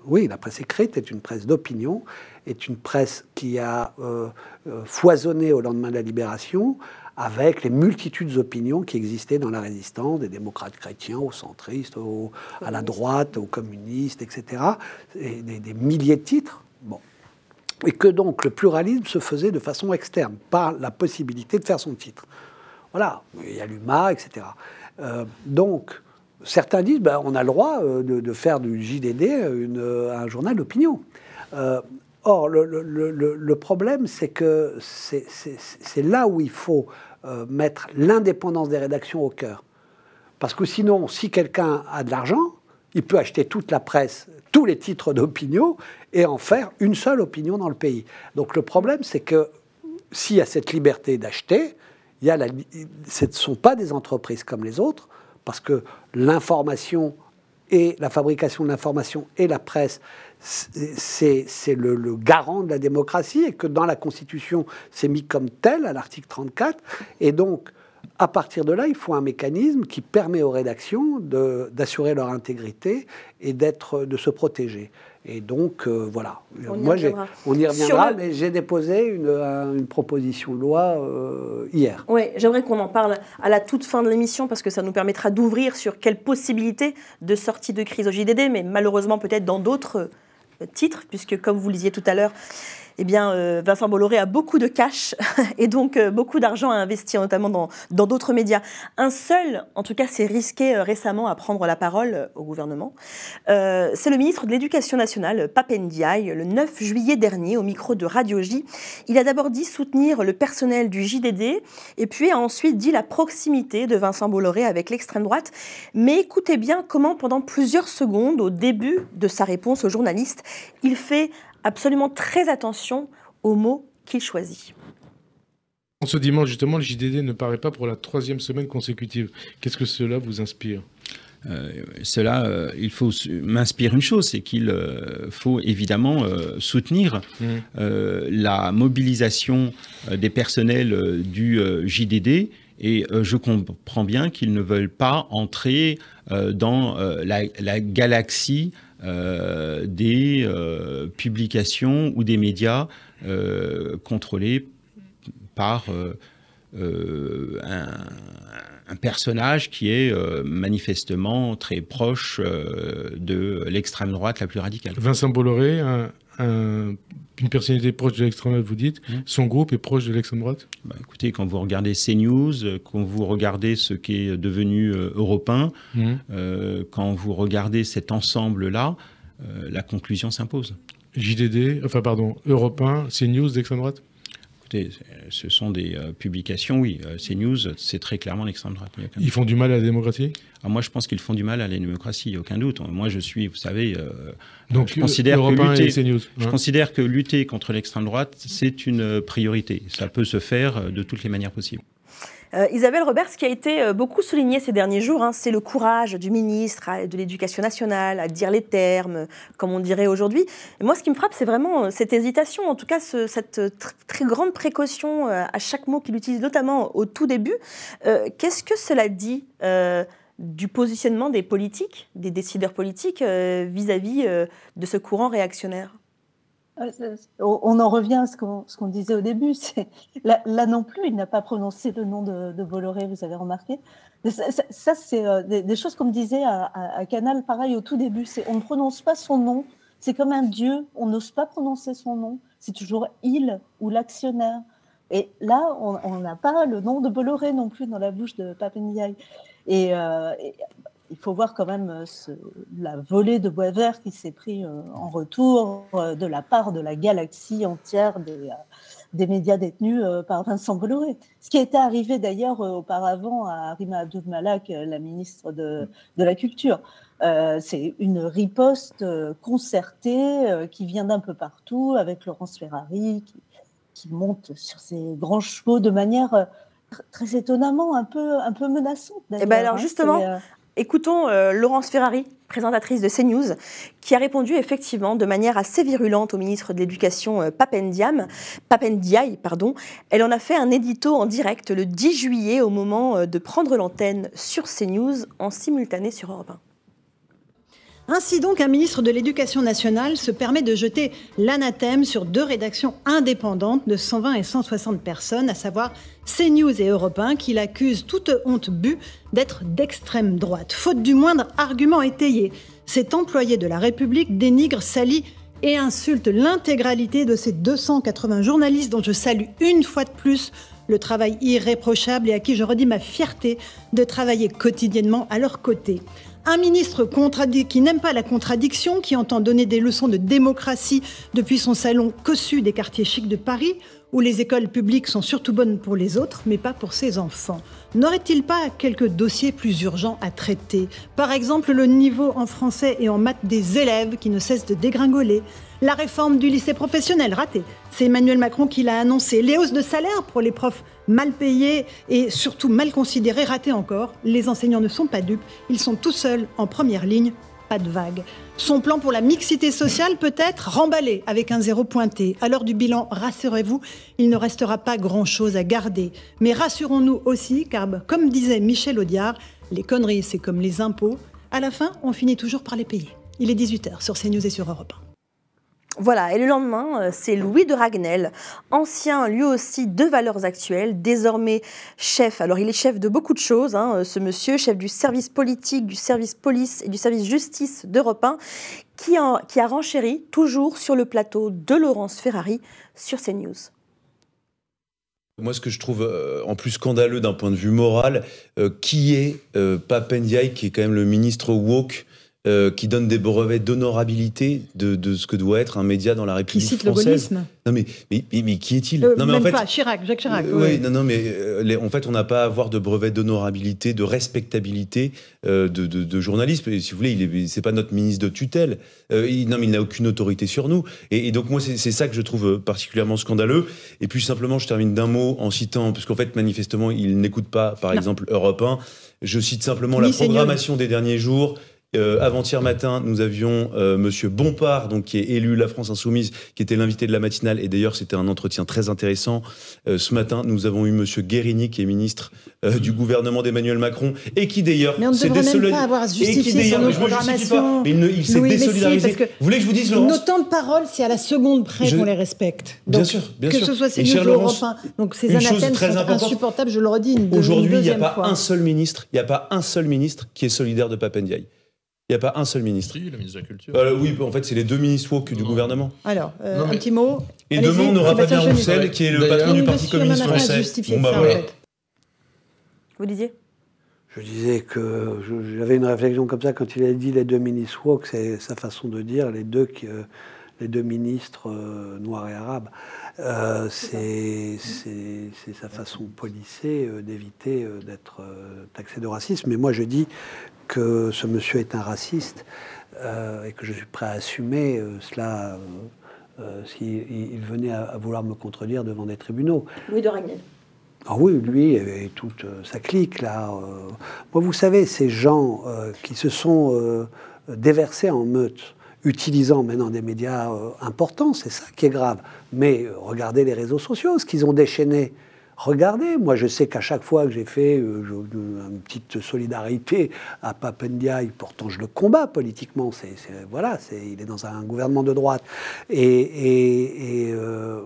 Oui, la presse écrite est une presse d'opinion, est une presse qui a foisonné au lendemain de la libération, avec les multitudes d'opinions qui existaient dans la résistance, des démocrates chrétiens aux centristes, à la droite, aux communistes, etc. Et des, milliers de titres. Bon. Et que donc le pluralisme se faisait de façon externe, par la possibilité de faire son titre. Voilà, il y a l'UMA, etc. Euh, donc, certains disent ben, on a le droit euh, de, faire du JDD une, un journal d'opinion. Euh, or, le, le, le problème, c'est que c'est là où il faut euh, mettre l'indépendance des rédactions au cœur. Parce que sinon, si quelqu'un a de l'argent, il peut acheter toute la presse, tous les titres d'opinion, et en faire une seule opinion dans le pays. Donc le problème, c'est que s'il y a cette liberté d'acheter, ce ne sont pas des entreprises comme les autres, parce que l'information et la fabrication de l'information et la presse, c'est le, le, garant de la démocratie et que dans la Constitution, c'est mis comme tel à l'article 34. Et donc, à partir de là, il faut un mécanisme qui permet aux rédactions d'assurer leur intégrité et d'être, de se protéger. Et donc, euh, voilà. On Moi, y reviendra, on y reviendra mais j'ai déposé une, une, proposition de loi euh, hier. Oui, j'aimerais qu'on en parle à la toute fin de l'émission parce que ça nous permettra d'ouvrir sur quelles possibilités de sortie de crise au JDD, mais malheureusement peut-être dans d'autres titres, puisque comme vous le disiez tout à l'heure, eh bien, euh, Vincent Bolloré a beaucoup de cash et donc euh, beaucoup d'argent à investir, notamment dans d'autres médias. Un seul, en tout cas, s'est risqué euh, récemment à prendre la parole au gouvernement. C'est le ministre de l'Éducation nationale, Papendiaï, le 9 juillet dernier, au micro de Radio J. Il a d'abord dit soutenir le personnel du JDD et puis a ensuite dit la proximité de Vincent Bolloré avec l'extrême droite. Mais écoutez bien comment, pendant plusieurs secondes, au début de sa réponse aux journalistes, il fait absolument très attention aux mots qu'il choisit. En ce dimanche, justement, le JDD ne paraît pas pour la troisième semaine consécutive. Qu'est-ce que cela vous inspire? Euh, cela, euh, il faut m'inspire une chose, c'est qu'il euh, faut évidemment euh, soutenir mmh. la mobilisation des personnels du JDD. Et je comprends bien qu'ils ne veulent pas entrer dans la, la, galaxie euh, des euh, publications ou des médias euh, contrôlés par un, personnage qui est manifestement très proche de l'extrême droite la plus radicale. Vincent Bolloré, une personnalité proche de l'extrême droite, vous dites, mmh. son groupe est proche de l'extrême droite bah, Écoutez, quand vous regardez CNews, quand vous regardez ce qui est devenu euh, européen, mmh. euh, quand vous regardez cet ensemble-là, euh, la conclusion s'impose. JDD, enfin pardon, européen, CNews d'extrême droite Écoutez, ce sont des euh, publications, oui. Euh, CNews, c'est très clairement l'extrême droite. Ils font du mal à la démocratie? Ah, Moi, je pense qu'ils font du mal à la démocratie, aucun doute. Moi, je suis, vous savez, Donc, je, considère que lutter, CNews, je considère que lutter contre l'extrême droite, c'est une priorité. Ça peut se faire de toutes les manières possibles. Euh, Isabelle Robert, ce qui a été euh, beaucoup souligné ces derniers jours, hein, c'est le courage du ministre de l'Éducation nationale à dire les termes, comme on dirait aujourd'hui. Moi, ce qui me frappe, c'est vraiment euh, cette hésitation, en tout cas cette très grande précaution à chaque mot qu'il utilise, notamment au tout début. Qu'est-ce que cela dit du positionnement des politiques, des décideurs politiques vis-à-vis de ce courant réactionnaire? On en revient à ce qu'on disait au début. Là, non plus, il n'a pas prononcé le nom de, Bolloré, vous avez remarqué. Ça, c'est euh, des, choses qu'on me disait à, Canal, pareil au tout début. On ne prononce pas son nom. C'est comme un dieu. On n'ose pas prononcer son nom. C'est toujours il ou l'actionnaire. Et là, on n'a pas le nom de Bolloré non plus dans la bouche de Papendiaï. Et, euh, il faut voir quand même euh, la volée de bois vert qui s'est pris euh, en retour euh, de la part de la galaxie entière des, des médias détenus par Vincent Bolloré. Ce qui était arrivé d'ailleurs auparavant à Rima Abdul Malak, la ministre de, de la Culture. c'est une riposte concertée qui vient d'un peu partout avec Laurence Ferrari qui, qui, monte sur ses grands chevaux de manière très étonnamment un peu, un peu menaçante. Et eh ben alors hein. justement, Écoutons euh, Laurence Ferrari, présentatrice de CNews, qui a répondu effectivement de manière assez virulente au ministre de l'Éducation euh, Papendiam, Papendiaï. Pardon. Elle en a fait un édito en direct le 10 juillet au moment euh, de prendre l'antenne sur CNews en simultané sur Europe 1. Ainsi donc, un ministre de l'Éducation nationale se permet de jeter l'anathème sur deux rédactions indépendantes de 120 et 160 personnes, à savoir CNews et Europe 1, qu'il accuse toute honte bu d'être d'extrême droite. Faute du moindre argument étayé, cet employé de la République dénigre, salit et insulte l'intégralité de ces 280 journalistes dont je salue une fois de plus le travail irréprochable et à qui je redis ma fierté de travailler quotidiennement à leur côté. Un ministre qui n'aime pas la contradiction, qui entend donner des leçons de démocratie depuis son salon cossu des quartiers chics de Paris, où les écoles publiques sont surtout bonnes pour les autres, mais pas pour ses enfants. N'aurait-il pas quelques dossiers plus urgents à traiter? Par exemple, le niveau en français et en maths des élèves qui ne cessent de dégringoler, la réforme du lycée professionnel ratée. C'est Emmanuel Macron qui l'a annoncé. Les hausses de salaire pour les profs mal payés et surtout mal considérés, ratées encore. Les enseignants ne sont pas dupes. Ils sont tout seuls en première ligne pas de vague. Son plan pour la mixité sociale peut être remballé avec un zéro pointé. À l'heure du bilan, rassurez-vous, il ne restera pas grand-chose à garder. Mais rassurons-nous aussi, car comme disait Michel Audiard, les conneries, c'est comme les impôts. À la fin, on finit toujours par les payer. Il est 18h sur CNews et sur Europe 1. Voilà, et le lendemain, euh, c'est Louis de Ragnel, ancien lui aussi de Valeurs Actuelles, désormais chef. Alors il est chef de beaucoup de choses, hein, euh, ce monsieur, chef du service politique, du service police et du service justice d'Europe 1, qui, a renchéri toujours sur le plateau de Laurence Ferrari sur CNews. Moi, ce que je trouve euh, en plus scandaleux d'un point de vue moral, qui est euh, qui est quand même le ministre woke euh, qui donne des brevets d'honorabilité de, de, ce que doit être un média dans la République qui cite française. le. Non mais, mais, mais, qui est-il euh, Non mais même en fait, pas, Chirac, Jacques Chirac. euh, oui, non non mais euh, les- en fait on n'a pas à avoir de brevet d'honorabilité, de respectabilité de, de, de journalisme. Et si vous voulez, il est, c'est pas notre ministre de tutelle. Il, non mais il n'a aucune autorité sur nous. Et, et donc moi c'est, ça que je trouve particulièrement scandaleux. Et puis simplement je termine d'un mot en citant parce qu'en fait manifestement il n'écoute pas par Non. exemple Europe 1. Je cite simplement Ni la programmation des derniers jours. Euh, avant-hier matin, nous avions euh, Monsieur Bompard, donc qui est élu La France Insoumise, qui était l'invité de la matinale. Et d'ailleurs, c'était un entretien très intéressant. Euh, ce matin, nous avons eu Monsieur Guérini, qui est ministre euh, du gouvernement d'Emmanuel Macron, et qui d'ailleurs Mais on ne s'est désolid- pas avoir se et qui d'ailleurs- je me justifie pas, mais il, s'est désolidarisé. que Vous voulez que je vous dise, Laurence Nos temps de parole, c'est à la seconde près Je- qu'on les respecte. Bien Donc, sûr, bien que sûr. ce soit Europe Laurence, 1. Donc ces anathèmes sont insupportables, je le redis Aujourd'hui, il n'y a pas fois. un seul ministre, il n'y a pas un seul ministre qui est solidaire de Papendiaï. Il n'y a pas un seul ministre. Si, le ministre de la Culture. Euh, oui, en fait, c'est les deux ministres woke du gouvernement. Alors, euh, Non, mais- un petit mot. Et demain, on n'aura pas Sébastien bien Chenu. Roussel, qui est le patron du Parti communiste en français. Bon, bah ça, en voilà. fait. Vous disiez Je disais que je- j'avais une réflexion comme ça quand il a dit les deux ministres woke, c'est sa façon de dire les deux, qui, euh, les deux ministres euh, noirs et arabes. Euh, c'est sa façon policée euh, d'éviter euh, d'être euh, taxé de racisme. Mais moi, je dis que ce monsieur est un raciste euh, et que je suis prêt à assumer euh, cela euh, euh, s'il il venait à, à vouloir me contredire devant des tribunaux. Louis de Ragnel. Ah oui, lui et toute euh, sa clique, là. euh. Moi, vous savez, ces gens euh, qui se sont euh, déversés en meute, utilisant maintenant des médias euh, importants, c'est ça qui est grave. Mais euh, regardez les réseaux sociaux, ce qu'ils ont déchaîné. Regardez, moi je sais qu'à chaque fois que j'ai fait euh, une petite solidarité à Papendiaï, pourtant je le combats politiquement, c'est, voilà, c'est, il est dans un gouvernement de droite. Et, euh,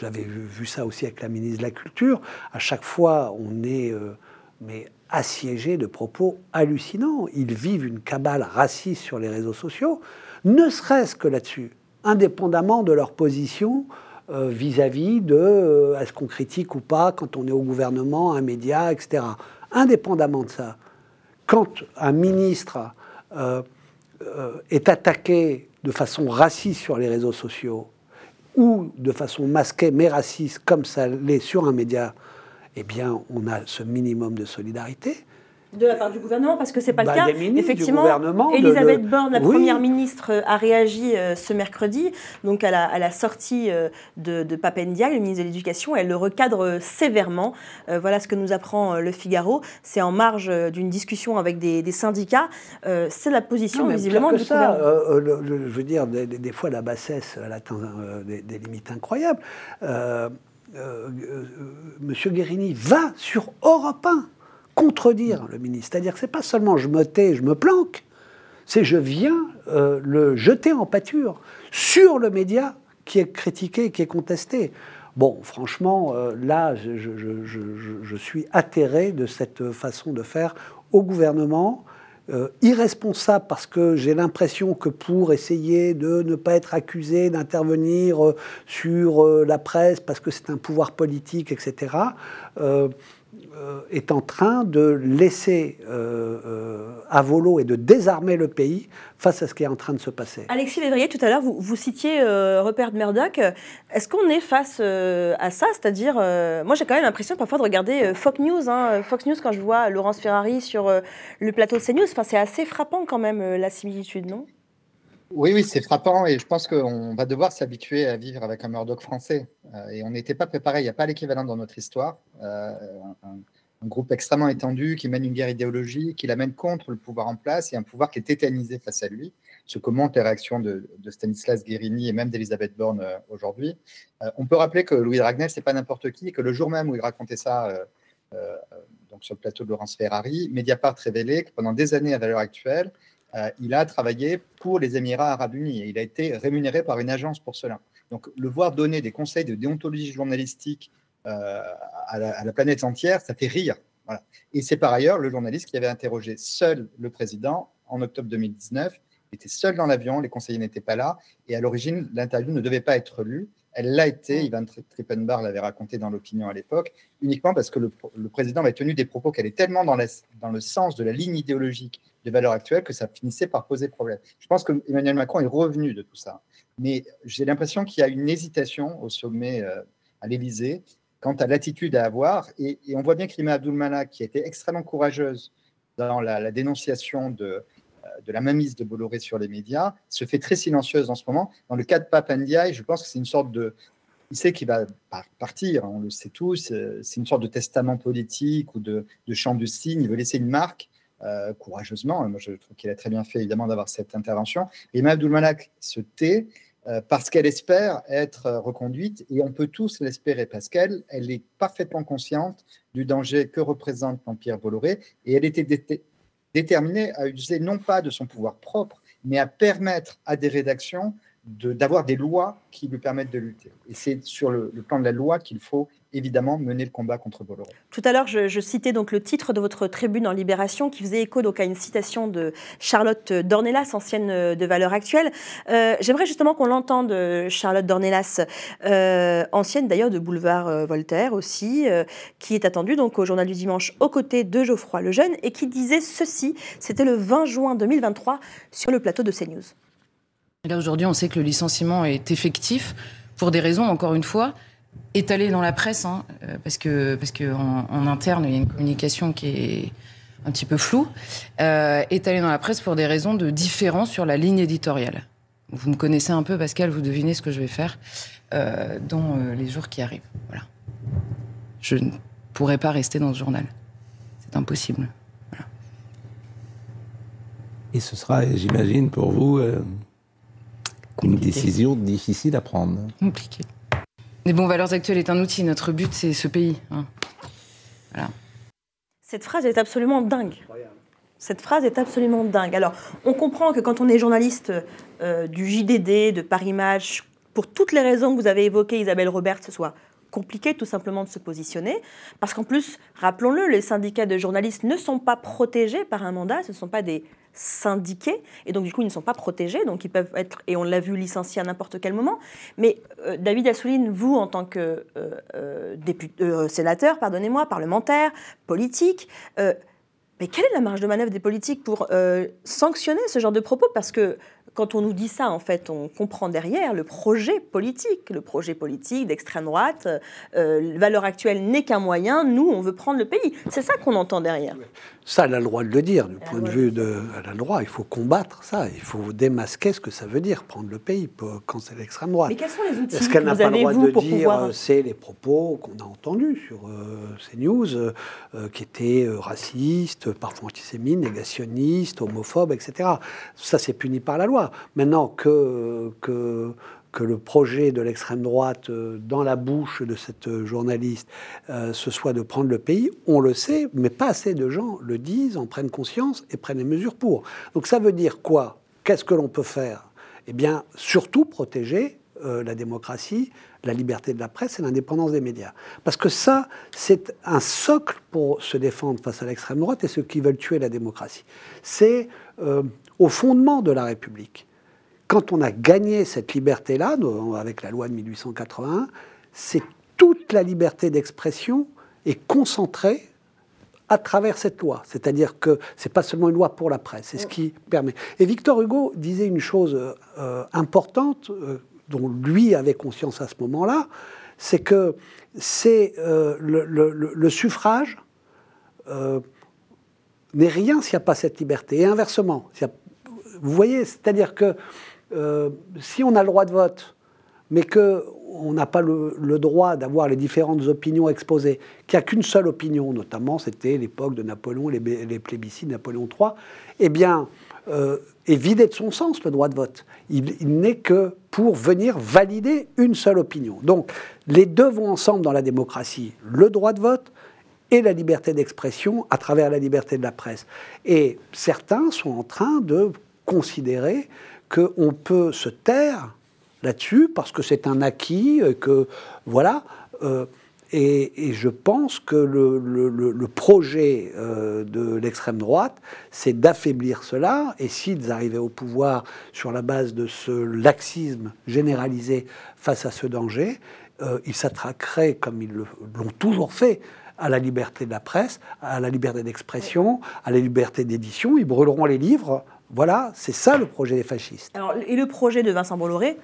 j'avais vu, ça aussi avec la ministre de la Culture. À chaque fois, on est euh, mais assiégé de propos hallucinants. Ils vivent une cabale raciste sur les réseaux sociaux, ne serait-ce que là-dessus, indépendamment de leur position euh, vis-à-vis de euh, est-ce qu'on critique ou pas quand on est au gouvernement, un média, etc. Indépendamment de ça, quand un ministre euh, est attaqué de façon raciste sur les réseaux sociaux ou de façon masquée mais raciste comme ça l'est sur un média, eh bien, on a ce minimum de solidarité. De la part du gouvernement, parce que c'est pas Bah, le cas. des ministres du Effectivement, gouvernement, de- Elisabeth de- Borne, la Oui. première ministre, euh, a réagi euh, ce mercredi, donc à la, à la sortie euh, de, de Papendia, le ministre de l'Éducation. Elle le recadre sévèrement. Euh, voilà ce que nous apprend le Figaro. C'est en marge d'une discussion avec des, des syndicats. C'est la position, Non, visiblement, que du ça, gouvernement. le- le- je veux dire, des, fois, la bassesse, elle atteint des, des limites incroyables. Monsieur Guérini va sur Europe 1 contredire le ministre. C'est-à-dire que c'est pas seulement je me tais, je me planque, c'est je viens euh, le jeter en pâture sur le média qui est critiqué, qui est contesté. Bon, franchement, euh, là, je, suis atterré de cette façon de faire au gouvernement, euh, irresponsable parce que j'ai l'impression que pour essayer de ne pas être accusé d'intervenir sur la presse parce que c'est un pouvoir politique, etc., est en train de laisser euh, euh, à volo et de désarmer le pays face à ce qui est en train de se passer. Alexis Lévrier, tout à l'heure, vous, citiez euh, Rupert Murdoch. Est-ce qu'on est face euh, à ça? C'est-à-dire, euh, moi j'ai quand même l'impression parfois de regarder euh, Fox News. hein, Fox News, quand je vois Laurence Ferrari sur euh, le plateau de CNews, c'est assez frappant quand même euh, la similitude, non? Oui, oui, c'est frappant et je pense qu'on va devoir s'habituer à vivre avec un Murdoch français. Euh, et on n'était pas préparé, il n'y a pas l'équivalent dans notre histoire. Euh, un, groupe extrêmement étendu qui mène une guerre idéologique, qui l'amène contre le pouvoir en place et un pouvoir qui est tétanisé face à lui. Ce commente les réactions de, Stanislas Guérini et même d'Elisabeth Borne euh, aujourd'hui. On peut rappeler que Louis Dragnel, c'est pas n'importe qui et que le jour même où il racontait ça donc sur le plateau de Laurence Ferrari, Mediapart révélait que pendant des années à valeur actuelle, il a travaillé pour les Émirats arabes unis et il a été rémunéré par une agence pour cela. Donc le voir donner des conseils de déontologie journalistique à la, planète entière, ça fait rire. Et c'est par ailleurs le journaliste qui avait interrogé seul le président en octobre 2019. Il était seul dans l'avion, les conseillers n'étaient pas là. Et à l'origine, l'interview ne devait pas être lue. Elle l'a été. Ivan Trippenbar l'avait raconté dans l'opinion à l'époque, uniquement parce que le, président avait tenu des propos qui allaient tellement dans, dans, le sens de la ligne idéologique de valeur actuelle que ça finissait par poser problème. Je pense que Emmanuel Macron est revenu de tout ça. Mais j'ai l'impression qu'il y a une hésitation au sommet euh, à l'Élysée quant à l'attitude à avoir. Et, on voit bien qu'Ima Abdul qui a été extrêmement courageuse dans la, dénonciation de, euh, de la mainmise de Bolloré sur les médias, se fait très silencieuse en ce moment. Dans le cas de Papandiaï, je pense que c'est une sorte de... Il sait qu'il va partir, on le sait tous, euh, c'est une sorte de testament politique ou de, de champ de signe, il veut laisser une marque. Euh, courageusement. Moi, je trouve qu'il a très bien fait, évidemment, d'avoir cette intervention. Et Imam Abdul se tait euh, parce qu'elle espère être reconduite et on peut tous l'espérer parce qu'elle elle est parfaitement consciente du danger que représente l'Empire Bolloré et elle était déterminée à user non pas de son pouvoir propre, mais à permettre à des rédactions d'avoir des lois qui lui permettent de lutter. Et c'est sur le, plan de la loi qu'il faut évidemment mener le combat contre Bolloré. Tout à l'heure, je, citais donc le titre de votre tribune en Libération qui faisait écho donc à une citation de Charlotte Dornelas, ancienne de Valeurs Actuelles. Euh, j'aimerais justement qu'on l'entende, Charlotte Dornelas, euh, ancienne d'ailleurs de Boulevard euh, Voltaire aussi, qui est attendue donc au Journal du Dimanche aux côtés de Geoffroy Lejeune et qui disait ceci, c'était le 20 juin 2023 sur le plateau de CNews. Là aujourd'hui, on sait que le licenciement est effectif pour des raisons, encore une fois, étalé dans la presse, hein, euh, parce que parce que en, interne il y a une communication qui est un petit peu floue, euh, étalé dans la presse pour des raisons de différence sur la ligne éditoriale. Vous me connaissez un peu, Pascal, vous devinez ce que je vais faire euh, dans euh, les jours qui arrivent. Voilà. Je ne pourrai pas rester dans ce journal. C'est impossible. Voilà. Et ce sera, j'imagine, pour vous une décision difficile à prendre. Compliqué. Mais bon, Valeurs Actuelles est un outil. Notre but, c'est ce pays. Hein. Voilà. Cette phrase est absolument dingue. Cette phrase est absolument dingue. Alors, on comprend que quand on est journaliste euh, du JDD, de Paris Match, pour toutes les raisons que vous avez évoquées, Isabelle Robert, ce soit compliqué tout simplement de se positionner, parce qu'en plus, rappelons-le, les syndicats de journalistes ne sont pas protégés par un mandat, ce ne sont pas des syndiqués, et donc du coup ils ne sont pas protégés, donc ils peuvent être, et on l'a vu, licenciés à n'importe quel moment. Mais euh, David Assouline, vous en tant que euh, euh, député, sénateur, pardonnez-moi, parlementaire, politique, mais quelle est la marge de manœuvre des politiques pour sanctionner ce genre de propos? Parce que quand on nous dit ça, en fait, on comprend derrière le projet politique, le projet politique d'extrême droite. Euh, valeur actuelle n'est qu'un moyen. Nous, on veut prendre le pays. C'est ça qu'on entend derrière. Ça, elle a le droit de le dire, du point de vue de. Elle a le droit. Il faut combattre ça. Il faut démasquer ce que ça veut dire, prendre le pays quand c'est l'extrême droite. Mais quels sont les outils Est-ce qu'elle n'a pas le droit de dire euh, c'est les propos qu'on a entendus sur euh, ces news, qui étaient racistes, parfois antisémites, négationnistes, homophobes, etc. Ça, c'est puni par la loi. Maintenant que, que, que le projet de l'extrême droite euh, dans la bouche de cette journaliste, euh, ce soit de prendre le pays, on le sait, mais pas assez de gens le disent, en prennent conscience et prennent les mesures pour. Donc ça veut dire quoi? Qu'est-ce que l'on peut faire? Eh bien, surtout protéger euh, la démocratie, la liberté de la presse et l'indépendance des médias. Parce que ça, c'est un socle pour se défendre face à l'extrême droite et ceux qui veulent tuer la démocratie. C'est au fondement de la République. Quand on a gagné cette liberté-là, avec la loi de 1881, c'est toute la liberté d'expression est concentrée à travers cette loi. C'est-à-dire que c'est pas seulement une loi pour la presse, c'est ce qui permet. Et Victor Hugo disait une chose euh, importante, euh, dont lui avait conscience à ce moment-là, c'est que c'est euh, le, suffrage n'est rien s'il n'y a pas cette liberté. Et inversement, vous voyez, c'est-à-dire que euh, si on a le droit de vote, mais que on n'a pas le, droit d'avoir les différentes opinions exposées, qu'il n'y a qu'une seule opinion, notamment c'était l'époque de Napoléon, les, les, plébiscites Napoléon III, eh bien, euh, est vidé de son sens le droit de vote. Il, n'est que pour venir valider une seule opinion. Donc, les deux vont ensemble dans la démocratie, le droit de vote et la liberté d'expression à travers la liberté de la presse. Et certains sont en train de considérer qu'on peut se taire là-dessus parce que c'est un acquis, euh, que voilà. Euh, et, je pense que le, projet euh, de l'extrême droite, c'est d'affaiblir cela. Et s'ils arrivaient au pouvoir sur la base de ce laxisme généralisé face à ce danger, ils s'attraqueraient, comme ils l'ont toujours fait, à la liberté de la presse, à la liberté d'expression, à la liberté d'édition. Ils brûleront les livres. Voilà, c'est ça le projet des fascistes. Alors, et le projet de Vincent Bolloré,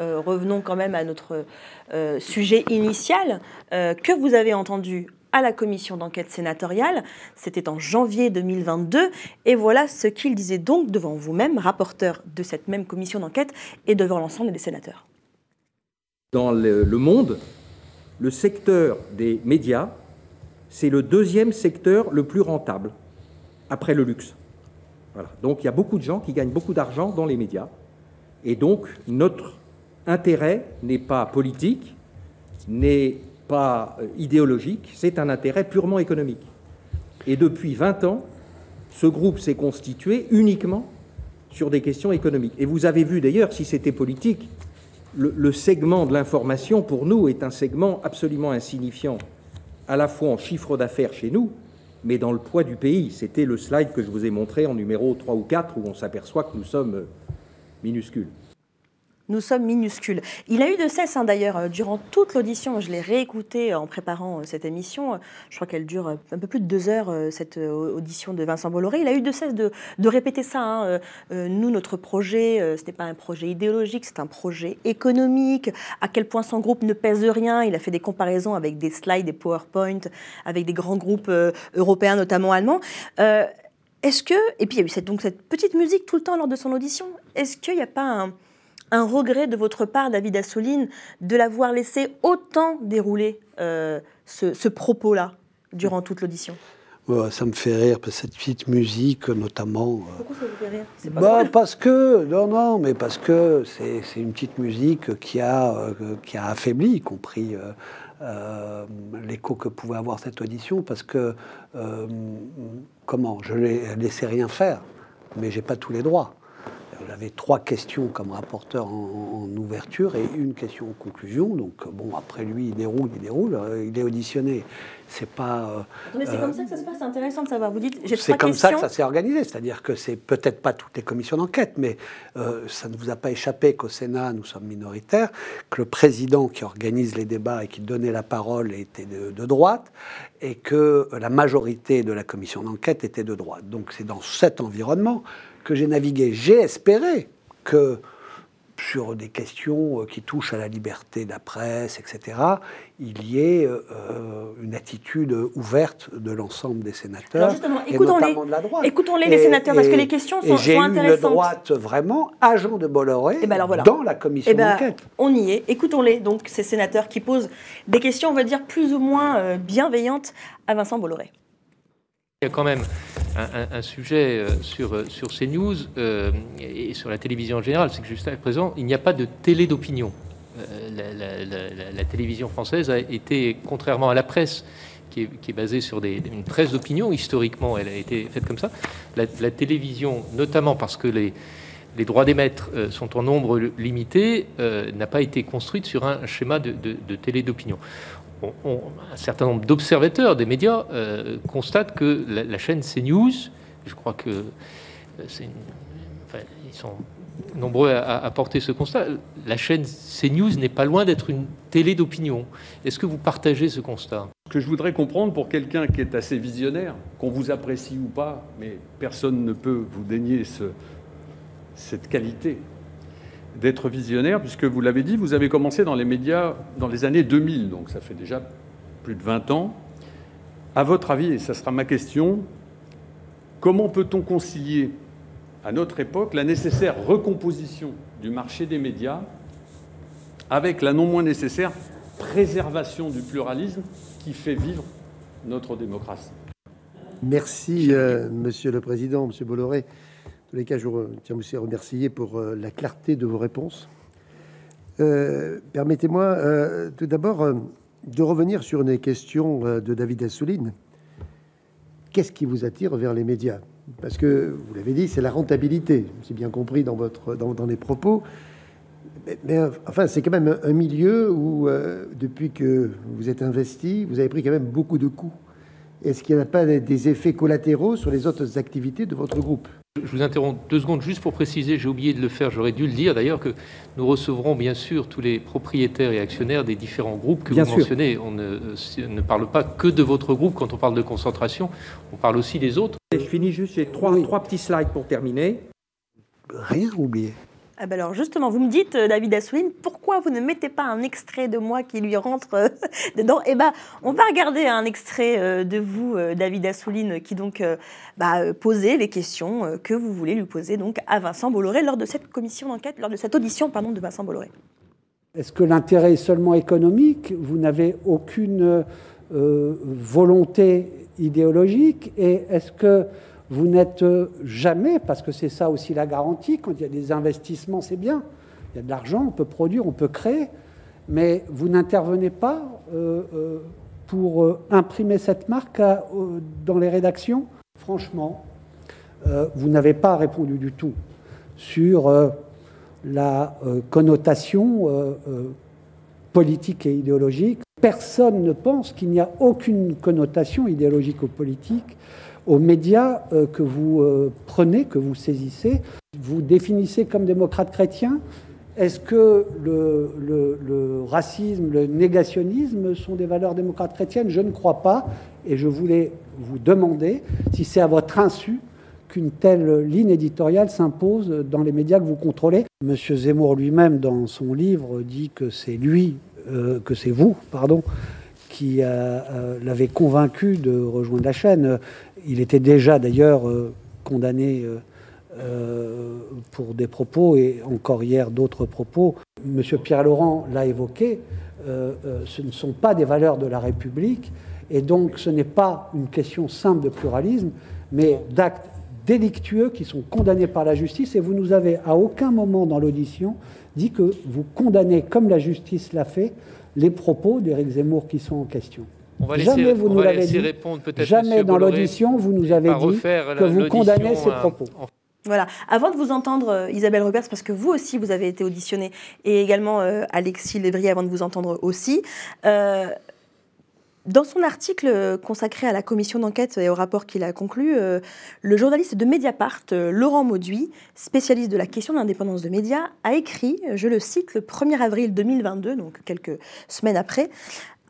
euh, revenons quand même à notre euh, sujet initial, euh, que vous avez entendu à la commission d'enquête sénatoriale. C'était en janvier 2022. Et voilà ce qu'il disait donc devant vous-même, rapporteur de cette même commission d'enquête et devant l'ensemble des sénateurs. Dans le, monde, le secteur des médias, c'est le deuxième secteur le plus rentable, après le luxe. Donc il y a beaucoup de gens qui gagnent beaucoup d'argent dans les médias. Et donc notre intérêt n'est pas politique, n'est pas euh, idéologique, c'est un intérêt purement économique. Et depuis 20 ans, ce groupe s'est constitué uniquement sur des questions économiques. Et vous avez vu d'ailleurs, si c'était politique, le, segment de l'information, pour nous, est un segment absolument insignifiant, à la fois en chiffre d'affaires chez nous, mais dans le poids du pays. C'était le slide que je vous ai montré en numéro 3 ou 4, où on s'aperçoit que nous sommes euh, minuscules nous sommes minuscules. Il a eu de cesse, hein, d'ailleurs, euh, durant toute l'audition, je l'ai réécouté en préparant euh, cette émission, je crois qu'elle dure euh, un peu plus de deux heures, cette audition de Vincent Bolloré, il a eu de cesse de, répéter ça. Hein. Nous, notre projet, ce n'est pas un projet idéologique, c'est un projet économique, à quel point son groupe ne pèse rien, il a fait des comparaisons avec des slides, des PowerPoint, avec des grands groupes européens, notamment allemands. est-ce que, et puis il y a eu cette petite musique tout le temps lors de son audition, est-ce qu'il n'y a pas un un regret de votre part, David Assouline, de l'avoir laissé autant dérouler euh, ce, propos-là durant toute l'audition ça me fait rire, cette petite musique, notamment. Euh, Pourquoi ça vous fait rire? Bah, Parce que, non, non, mais parce que c'est une petite musique qui a, euh, qui a affaibli, y compris l'écho que pouvait avoir cette audition, parce que, comment, je ne laissé rien faire, mais j'ai pas tous les droits. J'avais trois questions comme rapporteur en, ouverture et une question en conclusion. Donc, bon, après lui, il déroule, il déroule, euh, il est auditionné. C'est pas. mais c'est comme ça que ça se passe, c'est intéressant de savoir. Vous dites, j'ai C'est comme ça que ça s'est organisé. C'est-à-dire que c'est peut-être pas toutes les commissions d'enquête, mais euh, ça ne vous a pas échappé qu'au Sénat, nous sommes minoritaires, que le président qui organise les débats et qui donnait la parole était de, de droite et que la majorité de la commission d'enquête était de droite. Donc, c'est dans cet environnement que j'ai navigué. J'ai espéré que sur des questions euh, qui touchent à la liberté de la presse, etc., il y ait euh, une attitude ouverte de l'ensemble des sénateurs, justement, écoutons-les, écoutons-les les sénateurs, parce que les questions sont, j'ai sont intéressantes. J'ai droite vraiment, agent de Bolloré, et eh ben voilà. dans la commission et eh ben, d'enquête. On y est. Écoutons-les, donc, ces sénateurs qui posent des questions, on va dire, plus ou moins euh, bienveillantes à Vincent Bolloré. Il y a quand même un, sujet euh, sur, euh, sur CNews euh, et sur la télévision en général, c'est que jusqu'à présent, il n'y a pas de télé d'opinion. la, télévision française a été, contrairement à la presse, qui est, basée sur une presse d'opinion, historiquement, elle a été faite comme ça. La, télévision, notamment parce que les, les droits d'émettre sont en nombre limité, n'a pas été construite sur un schéma de télé d'opinion un certain nombre d'observateurs des médias euh, constatent que la, chaîne CNews, je crois que euh, ils sont nombreux à, porter ce constat, la chaîne CNews n'est pas loin d'être une télé d'opinion. Est-ce que vous partagez ce constat? Ce que je voudrais comprendre pour quelqu'un qui est assez visionnaire, qu'on vous apprécie ou pas, mais personne ne peut vous dénier ce, cette qualité d'être visionnaire, puisque vous l'avez dit, vous avez commencé dans les médias dans les années 2000, donc ça fait déjà plus de 20 ans. À votre avis, et ça sera ma question, comment peut-on concilier à notre époque la nécessaire recomposition du marché des médias avec la non moins nécessaire préservation du pluralisme qui fait vivre notre démocratie? Merci, euh, Monsieur le Président, Monsieur Bolloré. Tous les cas, je tiens aussi à remercier pour euh, la clarté de vos réponses. Euh, permettez-moi tout d'abord de revenir sur une question de David Assouline. Qu'est-ce qui vous attire vers les médias? Parce que, vous l'avez dit, c'est la rentabilité, c'est bien compris dans, votre, dans, les propos. Mais, enfin, c'est quand même un milieu où, depuis que vous êtes investi, vous avez pris quand même beaucoup de coups. Est-ce qu'il n'y a pas des effets collatéraux sur les autres activités de votre groupe? Je vous interromps deux secondes juste pour préciser, j'ai oublié de le faire, j'aurais dû le dire d'ailleurs, que nous recevrons bien sûr tous les propriétaires et actionnaires des différents groupes que vous mentionnez. On ne, ne, parle pas que de votre groupe quand on parle de concentration, on parle aussi des autres. Et je finis juste, j'ai trois, trois petits slides pour terminer. Rien oublié. Ah ben alors justement, vous me dites, euh, David Assouline, pourquoi vous ne mettez pas un extrait de moi qui lui rentre euh, dedans? Eh ben, on va regarder un extrait euh, de vous, David Assouline, qui donc bah, posait les questions que vous voulez lui poser donc à Vincent Bolloré lors de cette commission d'enquête, lors de cette audition pardon, de Vincent Bolloré. Est-ce que l'intérêt est seulement économique? Vous n'avez aucune volonté idéologique? Et est-ce que vous n'êtes jamais, parce que c'est ça aussi la garantie, quand il y a des investissements, c'est bien, il y a de l'argent, on peut produire, on peut créer, mais vous n'intervenez pas euh, euh, pour euh, imprimer cette marque dans les rédactions? Franchement, vous n'avez pas répondu du tout sur la connotation politique et idéologique. Personne ne pense qu'il n'y a aucune connotation idéologique ou politique aux médias euh, que vous euh, prenez, que vous saisissez. Vous définissez comme démocrate chrétien. Est-ce que le, racisme, le négationnisme sont des valeurs démocrates chrétiennes? Je ne crois pas. Et je voulais vous demander si c'est à votre insu qu'une telle ligne éditoriale s'impose dans les médias que vous contrôlez. Monsieur Zemmour lui-même, dans son livre, dit que c'est lui, euh, que c'est vous, pardon, qui l'avait convaincu de rejoindre la chaîne. Il était déjà d'ailleurs euh, condamné euh, euh, pour des propos et encore hier d'autres propos. Monsieur Pierre Laurent l'a évoqué, ce ne sont pas des valeurs de la République et donc ce n'est pas une question simple de pluralisme, mais d'actes délictueux qui sont condamnés par la justice et vous nous avez à aucun moment dans l'audition dit que vous condamnez, comme la justice l'a fait, les propos d'Éric Zemmour qui sont en question. On va laisser, jamais vous nous l'avez dit. Répondre, jamais dans l'audition vous nous avez dit que vous condamnez ces euh, propos. Voilà. Avant de vous entendre, euh, Isabelle Roberts, parce que vous aussi, vous avez été auditionnée, et également euh, Alexis Lévrier, avant de vous entendre aussi, dans son article consacré à la commission d'enquête et au rapport qu'il a conclu, le journaliste de Mediapart, Laurent Mauduit, spécialiste de la question de l'indépendance de médias, a écrit, je le cite, le 1er avril 2022, donc quelques semaines après,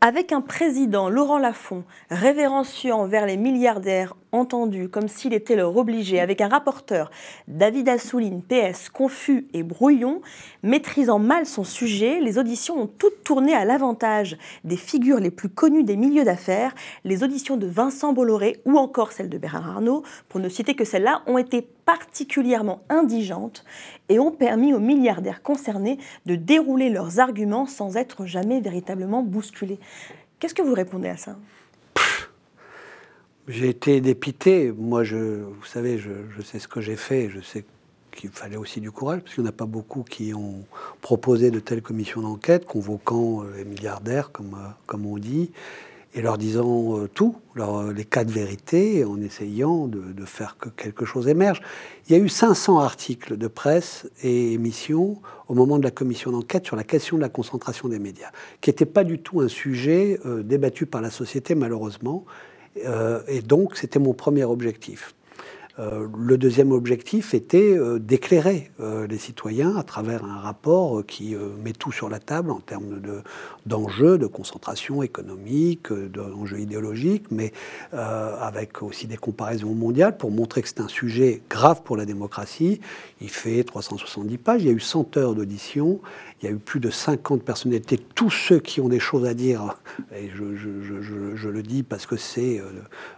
avec un président, Laurent Lafont, révérencieux envers les milliardaires entendus comme s'il était leur obligé, avec un rapporteur, David Assouline, PS, confus et brouillon, maîtrisant mal son sujet, les auditions ont toutes tourné à l'avantage des figures les plus connues des milieux d'affaires. Les auditions de Vincent Bolloré ou encore celles de Bernard Arnault, pour ne citer que celles-là, ont été particulièrement indigentes et ont permis aux milliardaires concernés de dérouler leurs arguments sans être jamais véritablement bousculés. Qu'est-ce que vous répondez à ça? J'ai été dépité. Moi, vous savez, je, sais ce que j'ai fait. Je sais qu'il fallait aussi du courage, parce qu'il n'y en a pas beaucoup qui ont proposé de telles commissions d'enquête, convoquant euh, les milliardaires, comme, euh, comme on dit et leur disant euh, tout, les cas de vérité, en essayant de, faire que quelque chose émerge. Il y a eu 500 articles de presse et émissions au moment de la commission d'enquête sur la question de la concentration des médias, qui n'était pas du tout un sujet débattu par la société, malheureusement. Euh, et donc, c'était mon premier objectif. Euh, le deuxième objectif était euh, d'éclairer les citoyens à travers un rapport qui met tout sur la table en termes d'enjeux, de, concentration économique, d'enjeux idéologiques, mais avec aussi des comparaisons mondiales pour montrer que c'est un sujet grave pour la démocratie. Il fait 370 pages, il y a eu 100 heures d'audition il y a eu plus de 50 personnalités, tous ceux qui ont des choses à dire, et je, le dis parce que c'est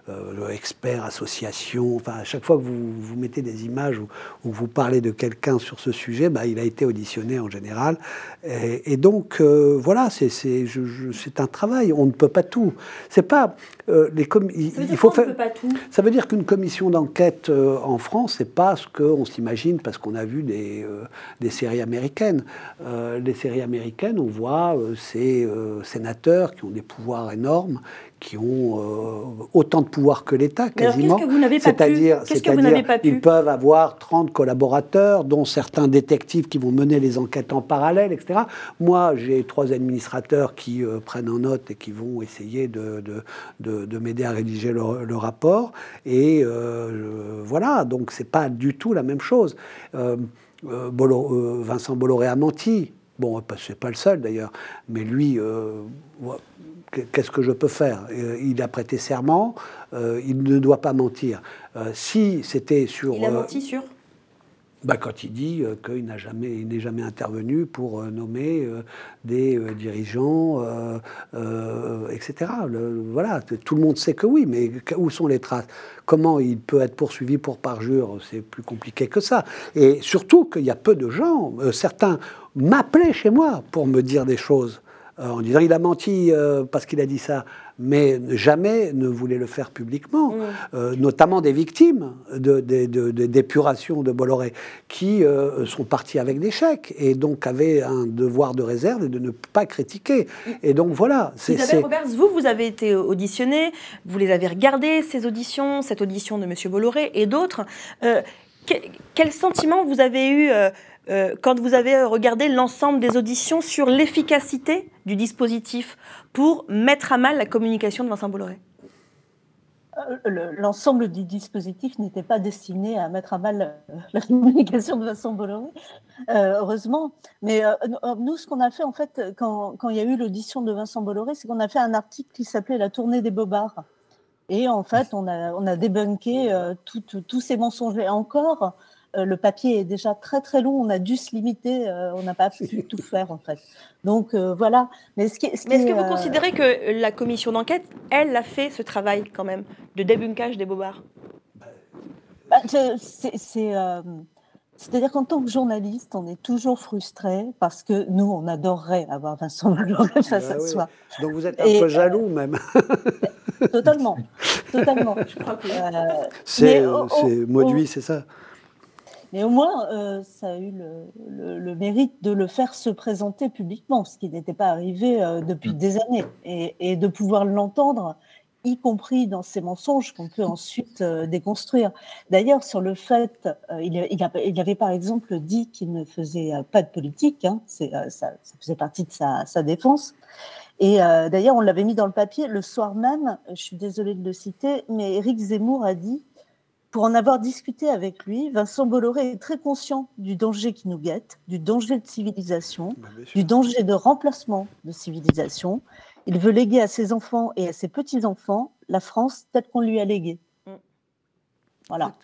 euh, expert, association, enfin à chaque fois que vous, vous mettez des images ou, vous parlez de quelqu'un sur ce sujet, bah, il a été auditionné en général. Et, donc voilà, c'est un travail, on ne peut pas tout. C'est pas les il, faut faire. Ça veut dire qu'une commission d'enquête en France, c'est pas ce qu'on s'imagine parce qu'on a vu des, des séries américaines. Euh, les séries américaines, on voit euh, ces euh, sénateurs qui ont des pouvoirs énormes, qui ont autant de pouvoir que l'État quasiment. C'est-à-dire, ils peuvent avoir 30 collaborateurs, dont certains détectives qui vont mener les enquêtes en parallèle, etc. Moi, j'ai trois administrateurs qui prennent en note et qui vont essayer de, de, de, m'aider à rédiger le, le rapport. Et voilà, donc c'est pas du tout la même chose. Euh, euh, Vincent Bolloré a menti. Bon, c'est pas le seul d'ailleurs, mais lui, euh, qu'est-ce que je peux faire? Il a prêté serment, il ne doit pas mentir. si c'était sur. Il a menti sur? bah, quand il dit qu'il n'a jamais, n'est jamais intervenu pour nommer des dirigeants, etc. voilà, tout le monde sait que oui, mais où sont les traces? Comment il peut être poursuivi pour parjure? C'est plus compliqué que ça. Et surtout qu'il y a peu de gens, euh, certains m'appelaient chez moi pour me dire des choses, euh, en disant il a menti euh, parce qu'il a dit ça mais jamais ne voulait le faire publiquement, mm. notamment des victimes d'épuration de, de, Bolloré, qui sont partis avec des chèques et donc avaient un devoir de réserve et de ne pas critiquer. Mm. Et donc voilà. Isabelle Roberts, vous, vous avez été auditionné, vous les avez regardées, ces auditions, cette audition de M. Bolloré et d'autres. quel sentiment vous avez eu euh, quand vous avez regardé l'ensemble des auditions sur l'efficacité du dispositif pour mettre à mal la communication de Vincent Bolloré? Euh, L'ensemble du dispositif n'était pas destiné à mettre à mal euh, la communication de Vincent Bolloré, heureusement. Mais nous, ce qu'on a fait, en fait, quand, il y a eu l'audition de Vincent Bolloré, c'est qu'on a fait un article qui s'appelait La tournée des bobards. Et en fait, on a débunké tous ces mensonges. Et encore, euh, le papier est déjà très très long, on a dû se limiter, euh, on n'a pas pu tout faire en fait. Donc euh, voilà. Mais est-ce que vous considérez que la commission d'enquête, elle, a fait ce travail quand même de débunkage des bobards? Bah, c'est-à-dire qu'en tant que journaliste, on est toujours frustré parce que nous, on adorerait avoir Vincent Bolloré face bah à soi. Donc vous êtes un peu jaloux même. totalement, totalement. c'est Mauduit, c'est ça? Mais au moins, euh, ça a eu le, mérite de le faire se présenter publiquement, ce qui n'était pas arrivé euh, depuis mm. des années, et, de pouvoir l'entendre, y compris dans ses mensonges qu'on peut ensuite euh, déconstruire. D'ailleurs, sur le fait, il, il, avait par exemple dit qu'il ne faisait pas de politique, hein, ça, ça, faisait partie de sa, sa défense. Et d'ailleurs, on l'avait mis dans le papier le soir même, je suis désolée de le citer, mais Éric Zemmour a dit pour en avoir discuté avec lui, Vincent Bolloré est très conscient du danger qui nous guette, du danger de civilisation, bah, du danger de remplacement de civilisation. Il veut léguer à ses enfants et à ses petits-enfants la France telle qu'on lui a léguée. Mm. Voilà.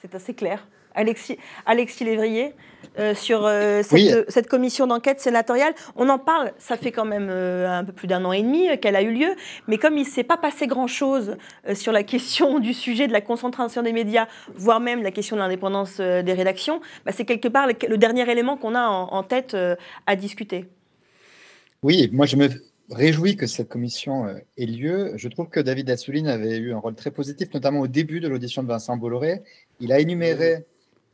C'est assez clair. Alexis, Alexis Lévrier, euh, sur euh, cette, commission d'enquête sénatoriale. On en parle, ça fait quand même euh, un peu plus d'un an et demi qu'elle a eu lieu, mais comme il ne s'est pas passé grand-chose sur la question du sujet de la concentration des médias, voire même la question de l'indépendance des rédactions, bah, c'est quelque part le, dernier élément qu'on a en, tête à discuter. Oui, moi je me réjouis que cette commission ait lieu. Je trouve que David Assouline avait eu un rôle très positif, notamment au début de l'audition de Vincent Bolloré. Il a énuméré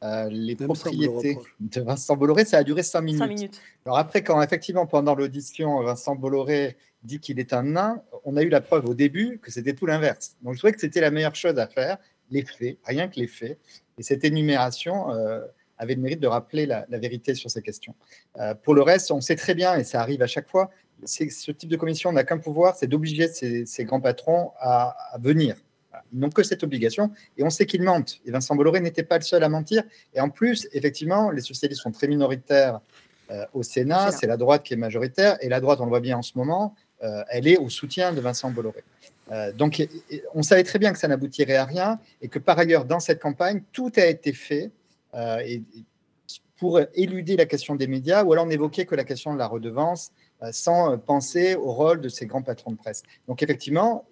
euh, les propriétés de Vincent Bolloré, ça a duré cinq minutes. Alors après, quand effectivement, pendant l'audition, Vincent Bolloré dit qu'il est un nain, on a eu la preuve au début que c'était tout l'inverse. Donc je trouvais que c'était la meilleure chose à faire, les faits, rien que les faits. Et cette énumération euh, avait le mérite de rappeler la, vérité sur ces questions. Euh, pour le reste, on sait très bien, et ça arrive à chaque fois, ce type de commission n'a qu'un pouvoir, c'est d'obliger ces, grands patrons à venir ils n'ont que cette obligation et on sait qu'ils mentent. Et Vincent Bolloré n'était pas le seul à mentir. Et en plus, effectivement, les socialistes sont très minoritaires euh, au Sénat, c'est la droite qui est majoritaire et la droite, on le voit bien en ce moment, euh, elle est au soutien de Vincent Bolloré. Euh, donc, on savait très bien que ça n'aboutirait à rien et que par ailleurs, dans cette campagne, tout a été fait et, pour éluder la question des médias, ou alors n'évoquer que la question de la redevance sans penser au rôle de ces grands patrons de presse. Donc effectivement,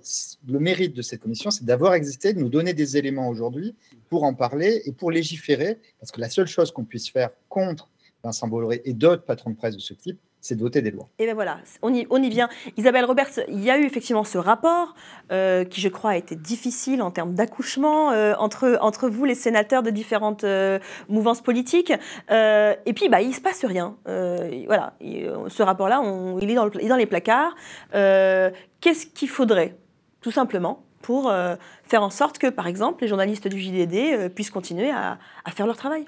le mérite de cette commission, c'est d'avoir existé, de nous donner des éléments aujourd'hui pour en parler et pour légiférer, parce que la seule chose qu'on puisse faire contre Vincent Bolloré et d'autres patrons de presse de ce type, c'est de voter des lois. Et bien voilà, on y, on y vient. Isabelle Roberts, il y a eu effectivement ce rapport euh, qui, je crois, a été difficile en termes d'accouchement euh, entre, entre vous, les sénateurs de différentes euh, mouvances politiques. et puis, bah, il ne se passe rien. voilà, ce rapport-là, il, est dans il est dans les placards. Qu'est-ce qu'il faudrait, tout simplement, pour faire en sorte que, par exemple, les journalistes du JDD puissent continuer à, à faire leur travail?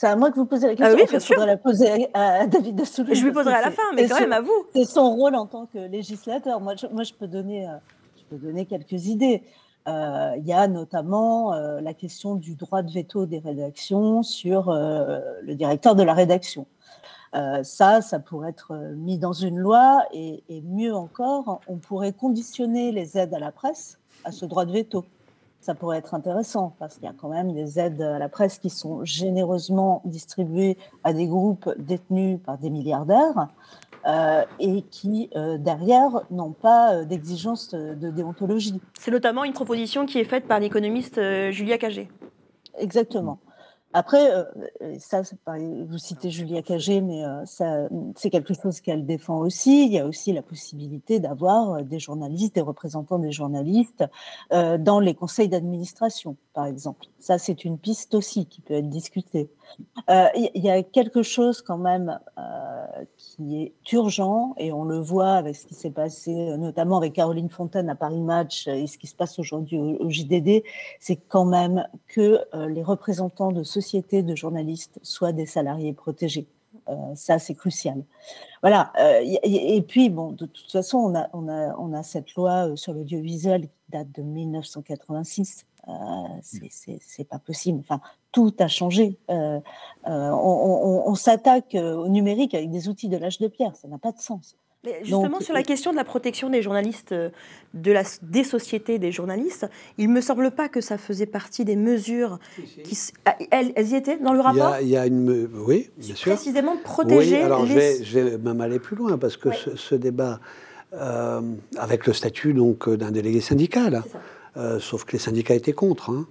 C'est à moi que vous posez la question. Ah oui, bien sûr. la poser à, David Assouline. Je lui poserai à la fin, mais quand même à vous. C'est son rôle en tant que législateur. Moi, je, moi, je peux donner, euh, je peux donner quelques idées. Euh, il y a notamment euh, la question du droit de veto des rédactions sur le directeur de la rédaction. ça, ça pourrait être mis dans une loi et, et mieux encore, on pourrait conditionner les aides à la presse à ce droit de veto ça pourrait être intéressant parce qu'il y a quand même des aides à la presse qui sont généreusement distribuées à des groupes détenus par des milliardaires euh, et qui, euh, derrière, n'ont pas euh, d'exigence de déontologie. C'est notamment une proposition qui est faite par l'économiste Julia Cagé. Exactement. Après, euh, ça, vous citez Julia Cagé, mais euh, c'est quelque chose qu'elle défend aussi. Il y a aussi la possibilité d'avoir euh, des journalistes, des représentants des journalistes dans les conseils d'administration, par exemple. Ça, c'est une piste aussi qui peut être discutée. Il y, a quelque chose quand même qui est urgent, et on le voit avec ce qui s'est passé, notamment avec Caroline Fontaine à Paris Match et ce qui se passe aujourd'hui au, JDD, c'est quand même que les représentants de sociétés de journalistes soient des salariés protégés. Euh, ça, c'est crucial. Voilà. Euh, et, puis, bon, de toute façon, on a, on a, on a cette loi euh, sur l'audiovisuel qui date de 1986. Euh, c'est pas possible. Enfin, tout a changé. on, on s'attaque au numérique avec des outils de l'âge de pierre. Ça n'a pas de sens justement, sur la question de la protection des journalistes, euh, de la, des sociétés des journalistes, il ne me semble pas que ça faisait partie des mesures qui. Ah, elles, y étaient dans le rapport? il y, a, une. Oui, bien sûr. Précisément protéger. Oui, alors je, vais, je, vais, même aller plus loin, parce que ce, débat, euh, avec le statut donc d'un délégué syndical, euh, sauf que les syndicats étaient contre. Hein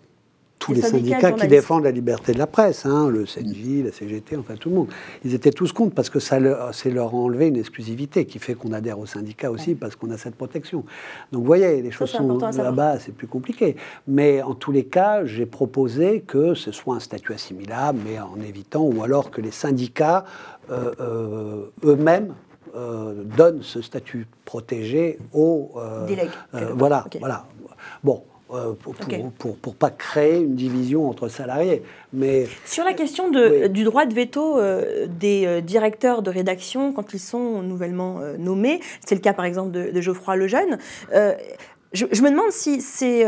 tous les, syndicats, qui défendent la liberté de la presse, hein, le CNJ, la CGT, enfin tout le monde. Ils étaient tous contre parce que ça c'est leur enlever une exclusivité qui fait qu'on adhère aux syndicats aussi parce qu'on a cette protection. Donc vous voyez, les choses sont là-bas, c'est plus compliqué. Mais en tous les cas, j'ai proposé que ce soit un statut assimilable, mais en évitant, ou alors que les syndicats euh, euh, eux-mêmes euh, donnent ce statut protégé aux... Délègues. voilà, voilà. Bon, euh, pour, pour, pas créer une division entre salariés. Mais sur la question de, du droit de veto euh, des euh, directeurs de rédaction quand ils sont nouvellement nommés, c'est le cas par exemple de, Geoffroy Lejeune. Je, je, me demande si c'est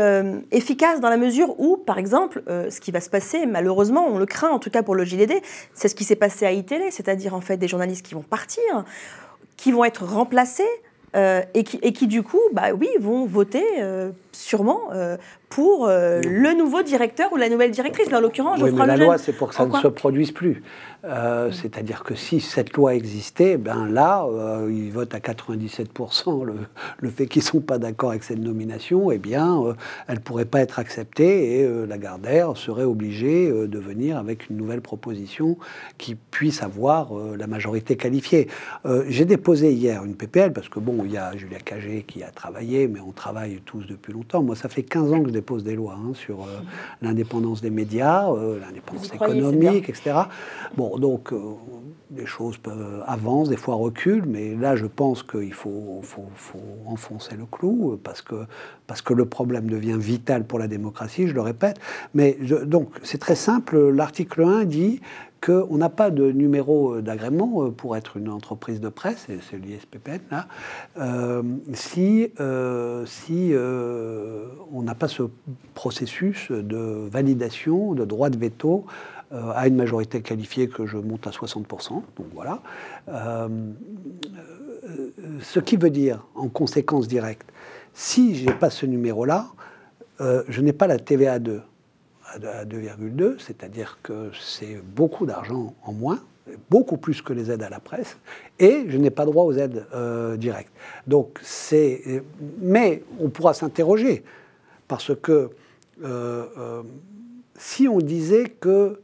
efficace dans la mesure où, par exemple, ce qui va se passer, malheureusement, on le craint en tout cas pour le JDD, c'est ce qui s'est passé à ITélé, c'est-à-dire en fait des journalistes qui vont partir, qui vont être remplacés euh, et, qui, et, qui, du coup, bah oui, vont voter euh, sûrement euh, pour le nouveau directeur ou la nouvelle directrice. en l'occurrence, oui, mais la loi, c'est pour que ça ne se produise plus. C'est-à-dire que si cette loi existait, ben là, ils votent à 97% le, le fait qu'ils ne sont pas d'accord avec cette nomination, eh bien, elle ne pourrait pas être acceptée et Lagardère serait obligée de venir avec une nouvelle proposition qui puisse avoir la majorité qualifiée. J'ai déposé hier une PPL parce que bon, il y a Julia Cagé qui a travaillé, mais on travaille tous depuis longtemps. Moi, ça fait 15 ans que je dépose des lois hein, sur euh, l'indépendance des médias, euh, l'indépendance économique, etc. Bon, donc, euh, les choses peuvent avancent, des fois reculent, mais là, je pense qu'il faut, faut, faut, enfoncer le clou parce que, parce que le problème devient vital pour la démocratie, je le répète. Mais donc, c'est très simple. L'article 1 dit qu'on n'a pas de numéro euh, d'agrément euh, pour être une entreprise de presse, et c'est l'ISPPN là, euh, si, si on n'a pas ce processus de validation, de droit de veto à une majorité qualifiée que je monte à 60%. Donc voilà. ce qui veut dire, en conséquence directe, si je n'ai pas ce numéro-là, je n'ai pas la TVA 2 à 2,2, c'est-à-dire que c'est beaucoup d'argent en moins, beaucoup plus que les aides à la presse, et je n'ai pas droit aux aides euh, directes. Mais on pourra s'interroger parce que euh, euh, si on disait que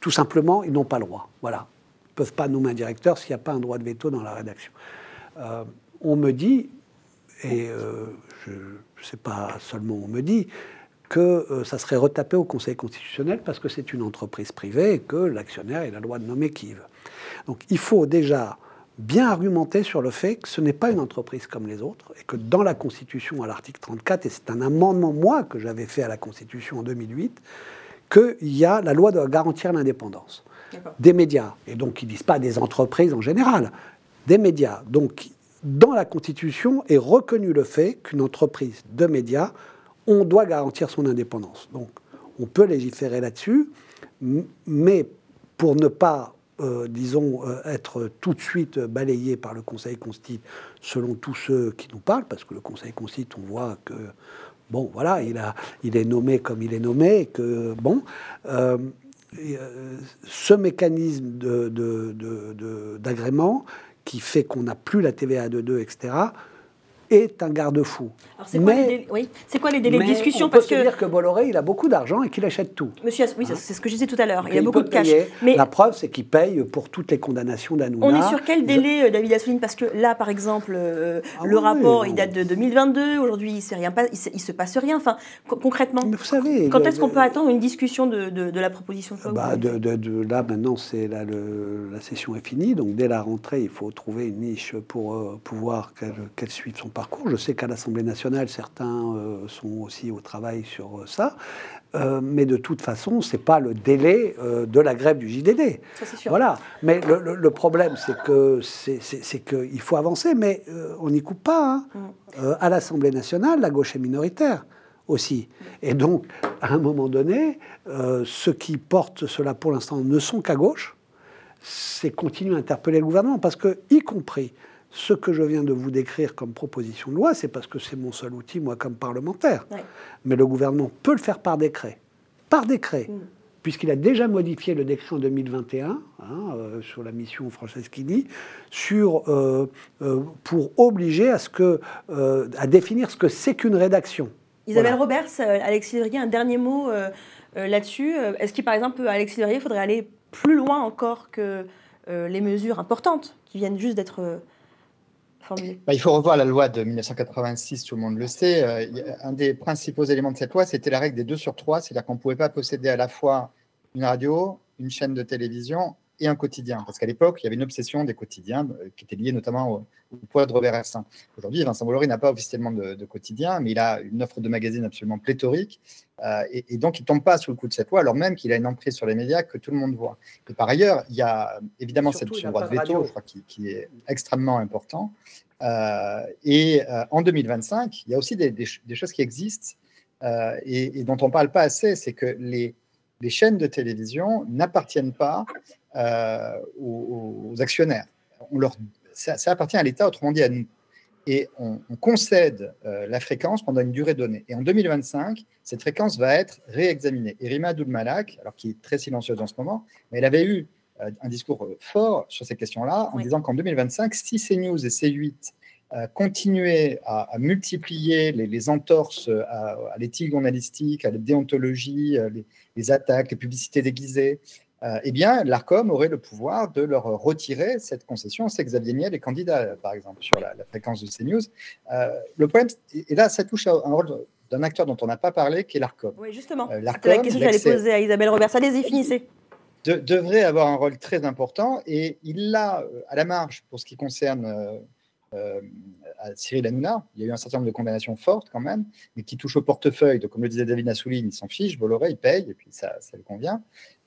tout simplement ils n'ont pas le droit, voilà, ils peuvent pas nommer un directeur s'il n'y a pas un droit de veto dans la rédaction. on me dit, et je ne sais pas seulement on me dit, que euh, ça serait retapé au Conseil constitutionnel parce que c'est une entreprise privée et que l'actionnaire a la loi de nommer qui veut. Donc il faut déjà bien argumenter sur le fait que ce n'est pas une entreprise comme les autres et que dans la Constitution, à l'article 34, et c'est un amendement, moi, que j'avais fait à la Constitution en 2008, qu'il y a la loi doit garantir l'indépendance des médias. Et donc ils ne disent pas des entreprises en général, des médias. Donc dans la Constitution est reconnu le fait qu'une entreprise de médias on doit garantir son indépendance. Donc, on peut légiférer là-dessus, mais pour ne pas, euh, disons, euh, être tout de suite balayé par le Conseil constitue selon tous ceux qui nous parlent, parce que le Conseil constitue, on voit que, bon, voilà, il, est nommé comme il est nommé, que, bon, euh, ce mécanisme d'agrément qui fait qu'on n'a plus la TVA de 2, etc., est un garde-fou. C'est quoi, oui. quoi, les délais de discussion on peut parce que dire que Bolloré, il a beaucoup d'argent et qu'il achète tout. Monsieur, oui, c'est ce que je disais tout à l'heure. Il a beaucoup de cash. Mais la preuve, c'est qu'il paye pour toutes les condamnations d'Anouna. On est sur quel délai, euh, David Assouline? Parce que là, par exemple, euh, ah le rapport, il date de 2022. Aujourd'hui, il ne se, se passe rien. Enfin, concrètement, vous savez, quand est-ce qu'on peut attendre une discussion de, de, la proposition de bah, de, Là, maintenant, c'est la, la session est finie. Donc, dès la rentrée, il faut trouver une niche pour euh, pouvoir qu'elle suive son parcours. Je sais qu'à l'Assemblée nationale, certains euh, sont aussi au travail sur euh, ça. Euh, mais de toute façon, ce n'est pas le délai de la grève du JDD. Ça, Voilà. Mais le, problème, c'est que c'est qu'il faut avancer, mais on n'y coupe pas. Hein. Mm. à l'Assemblée nationale, la gauche est minoritaire aussi. Et donc, à un moment donné, ceux qui portent cela pour l'instant ne sont qu'à gauche. C'est continuer à interpeller le gouvernement, parce que, y compris ce que je viens de vous décrire comme proposition de loi, c'est parce que c'est mon seul outil, moi, comme parlementaire. Mais le gouvernement peut le faire par décret. Par décret. Mm. Puisqu'il a déjà modifié le décret en 2021 hein, euh, sur la mission Franceschini, sur euh, euh, pour obliger à ce que à définir ce que c'est qu'une rédaction. Isabelle Roberts, Alexis Derier, un dernier mot là-dessus. Est-ce qu'il, par exemple, Alexis Derier, faudrait aller plus loin encore que les mesures importantes qui viennent juste d'être bah, il faut revoir la loi de 1986, tout le monde le sait. Euh, un des principaux éléments de cette loi, c'était la règle des deux sur trois, c'est-à-dire qu'on ne pouvait pas posséder à la fois une radio, une chaîne de télévision et un quotidien. Parce qu'à l'époque, il y avait une obsession des quotidiens euh, qui était liée notamment au, poids de Robert Hersin. Aujourd'hui, Vincent Bolloré n'a pas officiellement de, quotidien, mais il a une offre de magazine absolument pléthorique. Euh, et, donc, il ne tombe pas sous le coup de cette loi, alors même qu'il a une emprise sur les médias que tout le monde voit. Et par ailleurs, il y a évidemment cette, ce droit de veto, je crois, qui, est extrêmement important. Euh, et en 2025, il y a aussi des, choses qui existent et, dont on ne parle pas assez, c'est que les, les chaînes de télévision n'appartiennent pas euh, aux, actionnaires. On leur, ça, appartient à l'État, autrement dit à nous. Et on, concède euh, la fréquence pendant une durée donnée. Et en 2025, cette fréquence va être réexaminée. Et Rima Malak, alors qui est très silencieuse en ce moment, mais elle avait eu euh, un discours fort sur ces questions-là, en disant qu'en 2025, si CNews et C8 continuaient à, multiplier les, entorses à, l'éthique journalistique, à la déontologie, les, les, attaques, les publicités déguisées, euh, eh bien, l'ARCOM aurait le pouvoir de leur retirer cette concession. C'est Xavier Niel est candidat, par exemple, sur la, fréquence de CNews. Euh, le problème, et là, ça touche à un rôle d'un acteur dont on n'a pas parlé, qui est l'ARCOM. Oui, justement. Euh, c'est la question que j'allais poser à Isabelle Robert. Allez-y, finissez. devrait avoir un rôle très important et il l'a à la marge pour ce qui concerne Cyril Hanouna. Il y a eu un certain nombre de condamnations fortes quand même, mais qui touchent au portefeuille. Donc, comme le disait David Assouline, il s'en fiche, Bolloré, il paye et puis ça, ça le convient.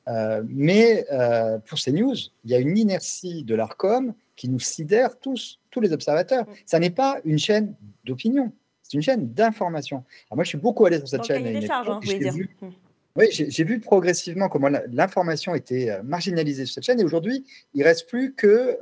Euh, mais euh, pour ces news, il y a une inertie de l'ARCOM qui nous sidère tous, tous les observateurs. Mm. Ça n'est pas une chaîne d'opinion, c'est une chaîne d'information. Moi, je suis beaucoup allé sur cette chaîne. Hein, vu, mm. Oui, j'ai vu progressivement comment l'information était euh, marginalisée sur cette chaîne. Et aujourd'hui, il reste plus que,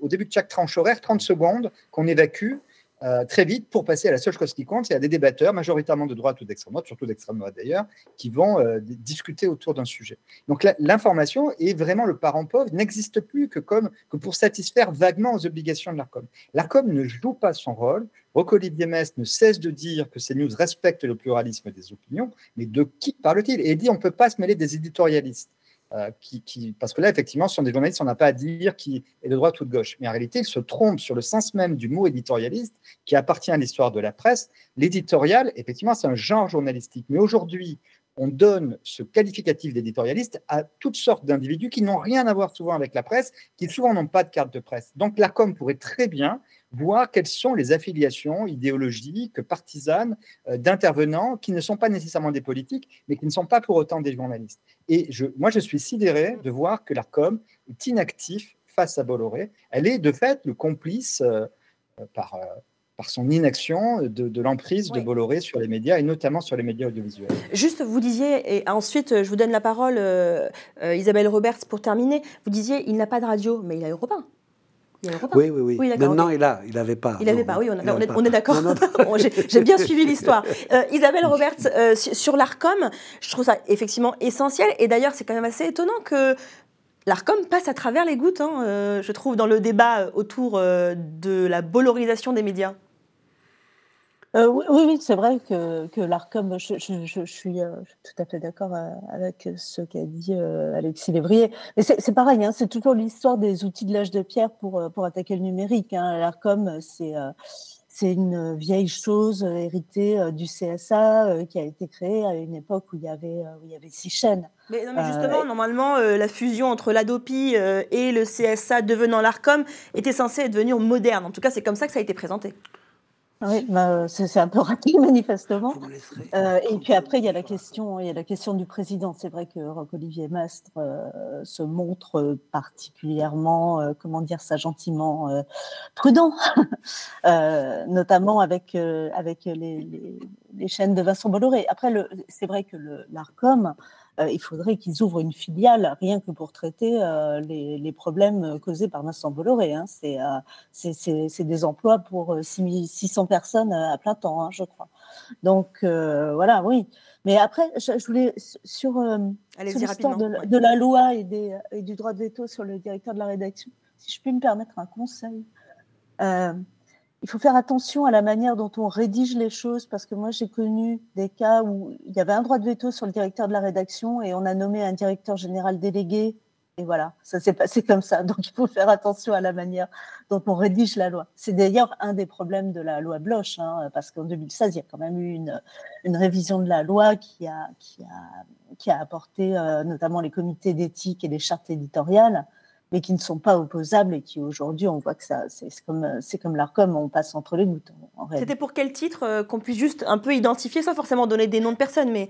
au début de chaque tranche horaire, 30 secondes qu'on évacue euh, très vite pour passer à la seule chose qui compte. Y a des débatteurs, majoritairement de droite ou d'extrême droite, surtout d'extrême droite d'ailleurs, qui vont euh, discuter autour d'un sujet. Donc l'information est vraiment le parent pauvre, n'existe plus que, comme, que pour satisfaire vaguement aux obligations de l'ARCOM. L'ARCOM ne joue pas son rôle. Rocco-Olivier ne cesse de dire que ces news respectent le pluralisme des opinions, mais de qui parle-t-il? Et il dit on ne peut pas se mêler des éditorialistes. Euh, qui, parce que là, effectivement, sur des journalistes, on n'a pas à dire qui est de droite ou de gauche. Mais en réalité, il se trompe sur le sens même du mot éditorialiste qui appartient à l'histoire de la presse. L'éditorial, effectivement, c'est un genre journalistique. Mais aujourd'hui, on donne ce qualificatif d'éditorialiste à toutes sortes d'individus qui n'ont rien à voir souvent avec la presse, qui souvent n'ont pas de carte de presse. Donc la com pourrait très bien voir quelles sont les affiliations idéologiques, partisanes euh, d'intervenants qui ne sont pas nécessairement des politiques, mais qui ne sont pas pour autant des journalistes. Et je, moi, je suis sidéré de voir que l'ARCOM est inactif face à Bolloré. Elle est de fait le complice euh, par, euh, par son inaction de, l'emprise de Bolloré sur les médias et notamment sur les médias audiovisuels. Juste, vous disiez, et ensuite je vous donne la parole, Isabelle Roberts, pour terminer, vous disiez, il n'a pas de radio, mais il a Europe 1. Oui, oui, oui. Maintenant, il a, il n'avait pas. Il n'avait pas, oui, on, est, d'accord. J'ai bien suivi l'histoire. Euh, Isabelle Roberts, euh, sur l'ARCOM, je trouve ça effectivement essentiel. Et d'ailleurs, c'est quand même assez étonnant que l'ARCOM passe à travers les gouttes, hein, euh, je trouve, dans le débat autour de la bolorisation des médias. Euh, oui, oui, c'est vrai que, que l'ARCOM, je, je, suis, euh, tout à fait d'accord euh, avec ce qu'a dit Alexis Lévrier. Mais c'est pareil, hein, c'est toujours l'histoire des outils de l'âge de pierre pour, pour attaquer le numérique. Hein. L'ARCOM, c'est c'est une vieille chose héritée du CSA qui a été créée à une époque où il y avait, où il y avait six chaînes. Mais, non, mais justement, normalement, la fusion entre l'ADOPI et le CSA devenant l'ARCOM était censée devenir moderne. En tout cas, c'est comme ça que ça a été présenté. Oui, bah, c'est un peu raté manifestement. Euh, et puis après, il y a la question, il y a la question du président. C'est vrai que Roch-Olivier Mastre euh, se montre particulièrement, euh, comment dire ça gentiment, prudent, notamment avec avec les, les, les, chaînes de Vincent Bolloré. Après, c'est vrai que l'Arcom euh, il faudrait qu'ils ouvrent une filiale rien que pour traiter euh, les, problèmes causés par Vincent Bolloré. Hein. Euh, c'est des emplois pour 600 personnes à plein temps, hein, je crois. Donc voilà, oui. Mais après, je, voulais sur, l'histoire de, de, la loi et, des, et, du droit de veto sur le directeur de la rédaction, si je puis me permettre un conseil il faut faire attention à la manière dont on rédige les choses parce que moi j'ai connu des cas où il y avait un droit de veto sur le directeur de la rédaction et on a nommé un directeur général délégué et voilà, ça s'est passé comme ça. Donc il faut faire attention à la manière dont on rédige la loi. C'est d'ailleurs un des problèmes de la loi Bloch, hein, parce qu'en 2016, il y a quand même eu une, une révision de la loi qui a, qui a, qui a apporté euh, notamment les comités d'éthique et les chartes éditoriales mais qui ne sont pas opposables et qui aujourd'hui, on voit que ça, c'est comme, c'est comme l'ARCOM, on passe entre les gouttes. C'était pour quel titre euh, qu'on puisse juste un peu identifier, sans forcément donner des noms de personnes, mais.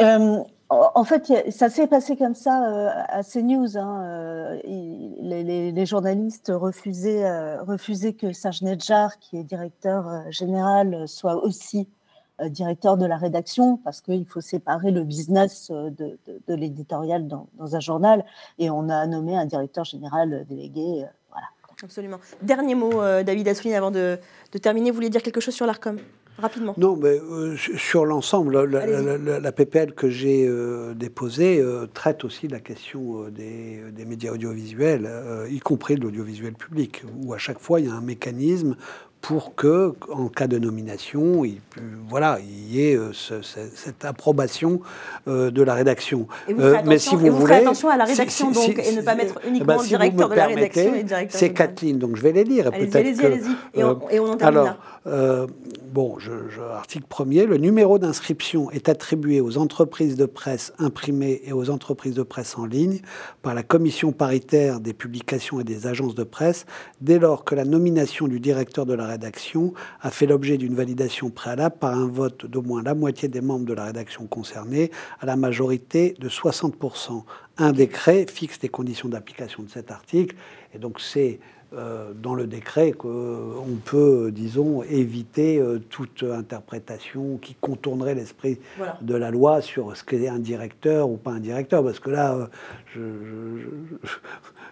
Euh, en fait, ça s'est passé comme ça euh, à CNews. Hein, les, les, journalistes refusaient, refusaient que Serge Nedjar, qui est directeur général, soit aussi euh, directeur de la rédaction parce qu'il faut séparer le business euh, de, l'éditorial dans, un journal et on a nommé un directeur général délégué. Euh, voilà. Absolument. Dernier mot, David Assouline, avant de, terminer. Vous voulez dire quelque chose sur l'ARCOM Rapidement? Non, mais sur l'ensemble, la, PPL que j'ai déposée traite aussi la question des, des médias audiovisuels, y compris de l'audiovisuel public, où à chaque fois il y a un mécanisme pour que, en cas de nomination, il, voilà, il y ait euh, cette approbation euh, de la rédaction. Euh, mais si vous, voulez, attention à la rédaction donc, et ne pas mettre eh uniquement ben, le directeur de la rédaction et directeur. C'est Kathleen, donc je vais les lire. Allez-y, allez-y, et, on, en termine alors, là. bon, je, article premier, le numéro d'inscription est attribué aux entreprises de presse imprimées et aux entreprises de presse en ligne par la commission paritaire des publications et des agences de presse dès lors que la nomination du directeur de la rédaction rédaction a fait l'objet d'une validation préalable par un vote d'au moins la moitié des membres de la rédaction concernée à la majorité de 60%. Un décret fixe les conditions d'application de cet article et donc c'est euh, dans le décret qu'on peut, disons, éviter euh, toute interprétation qui contournerait l'esprit de la loi sur ce qu'est un directeur ou pas un directeur. Parce que là, euh, je,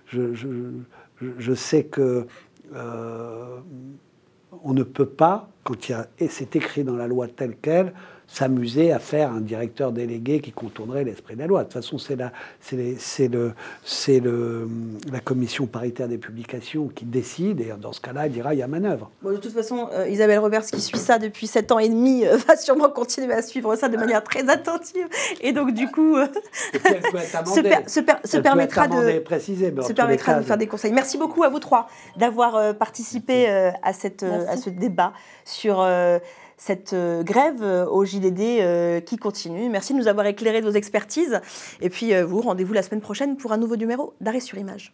je, je, je, sais que on ne peut pas, quand il y c'est écrit dans la loi telle qu'elle, s'amuser à faire un directeur délégué qui contournerait l'esprit de la loi. De toute façon, c'est la, c'est le, c'est le, la commission paritaire des publications qui décide, et dans ce cas-là, elle dira il y a manœuvre. Bon, de toute façon, euh, Isabelle Roberts, qui suit ça depuis 7 ans et demi, euh, va sûrement continuer à suivre ça de manière très attentive. Et donc, du coup, euh, se, per, se, per, se permettra de, préciser, se permettra de faire des conseils. Merci beaucoup à vous trois d'avoir participé à, cette, à ce débat sur cette euh, grève euh, au JDD euh, qui continue. Merci de nous avoir éclairé de vos expertises. Et puis vous, rendez-vous la semaine prochaine pour un nouveau numéro d'Arrêt sur Image.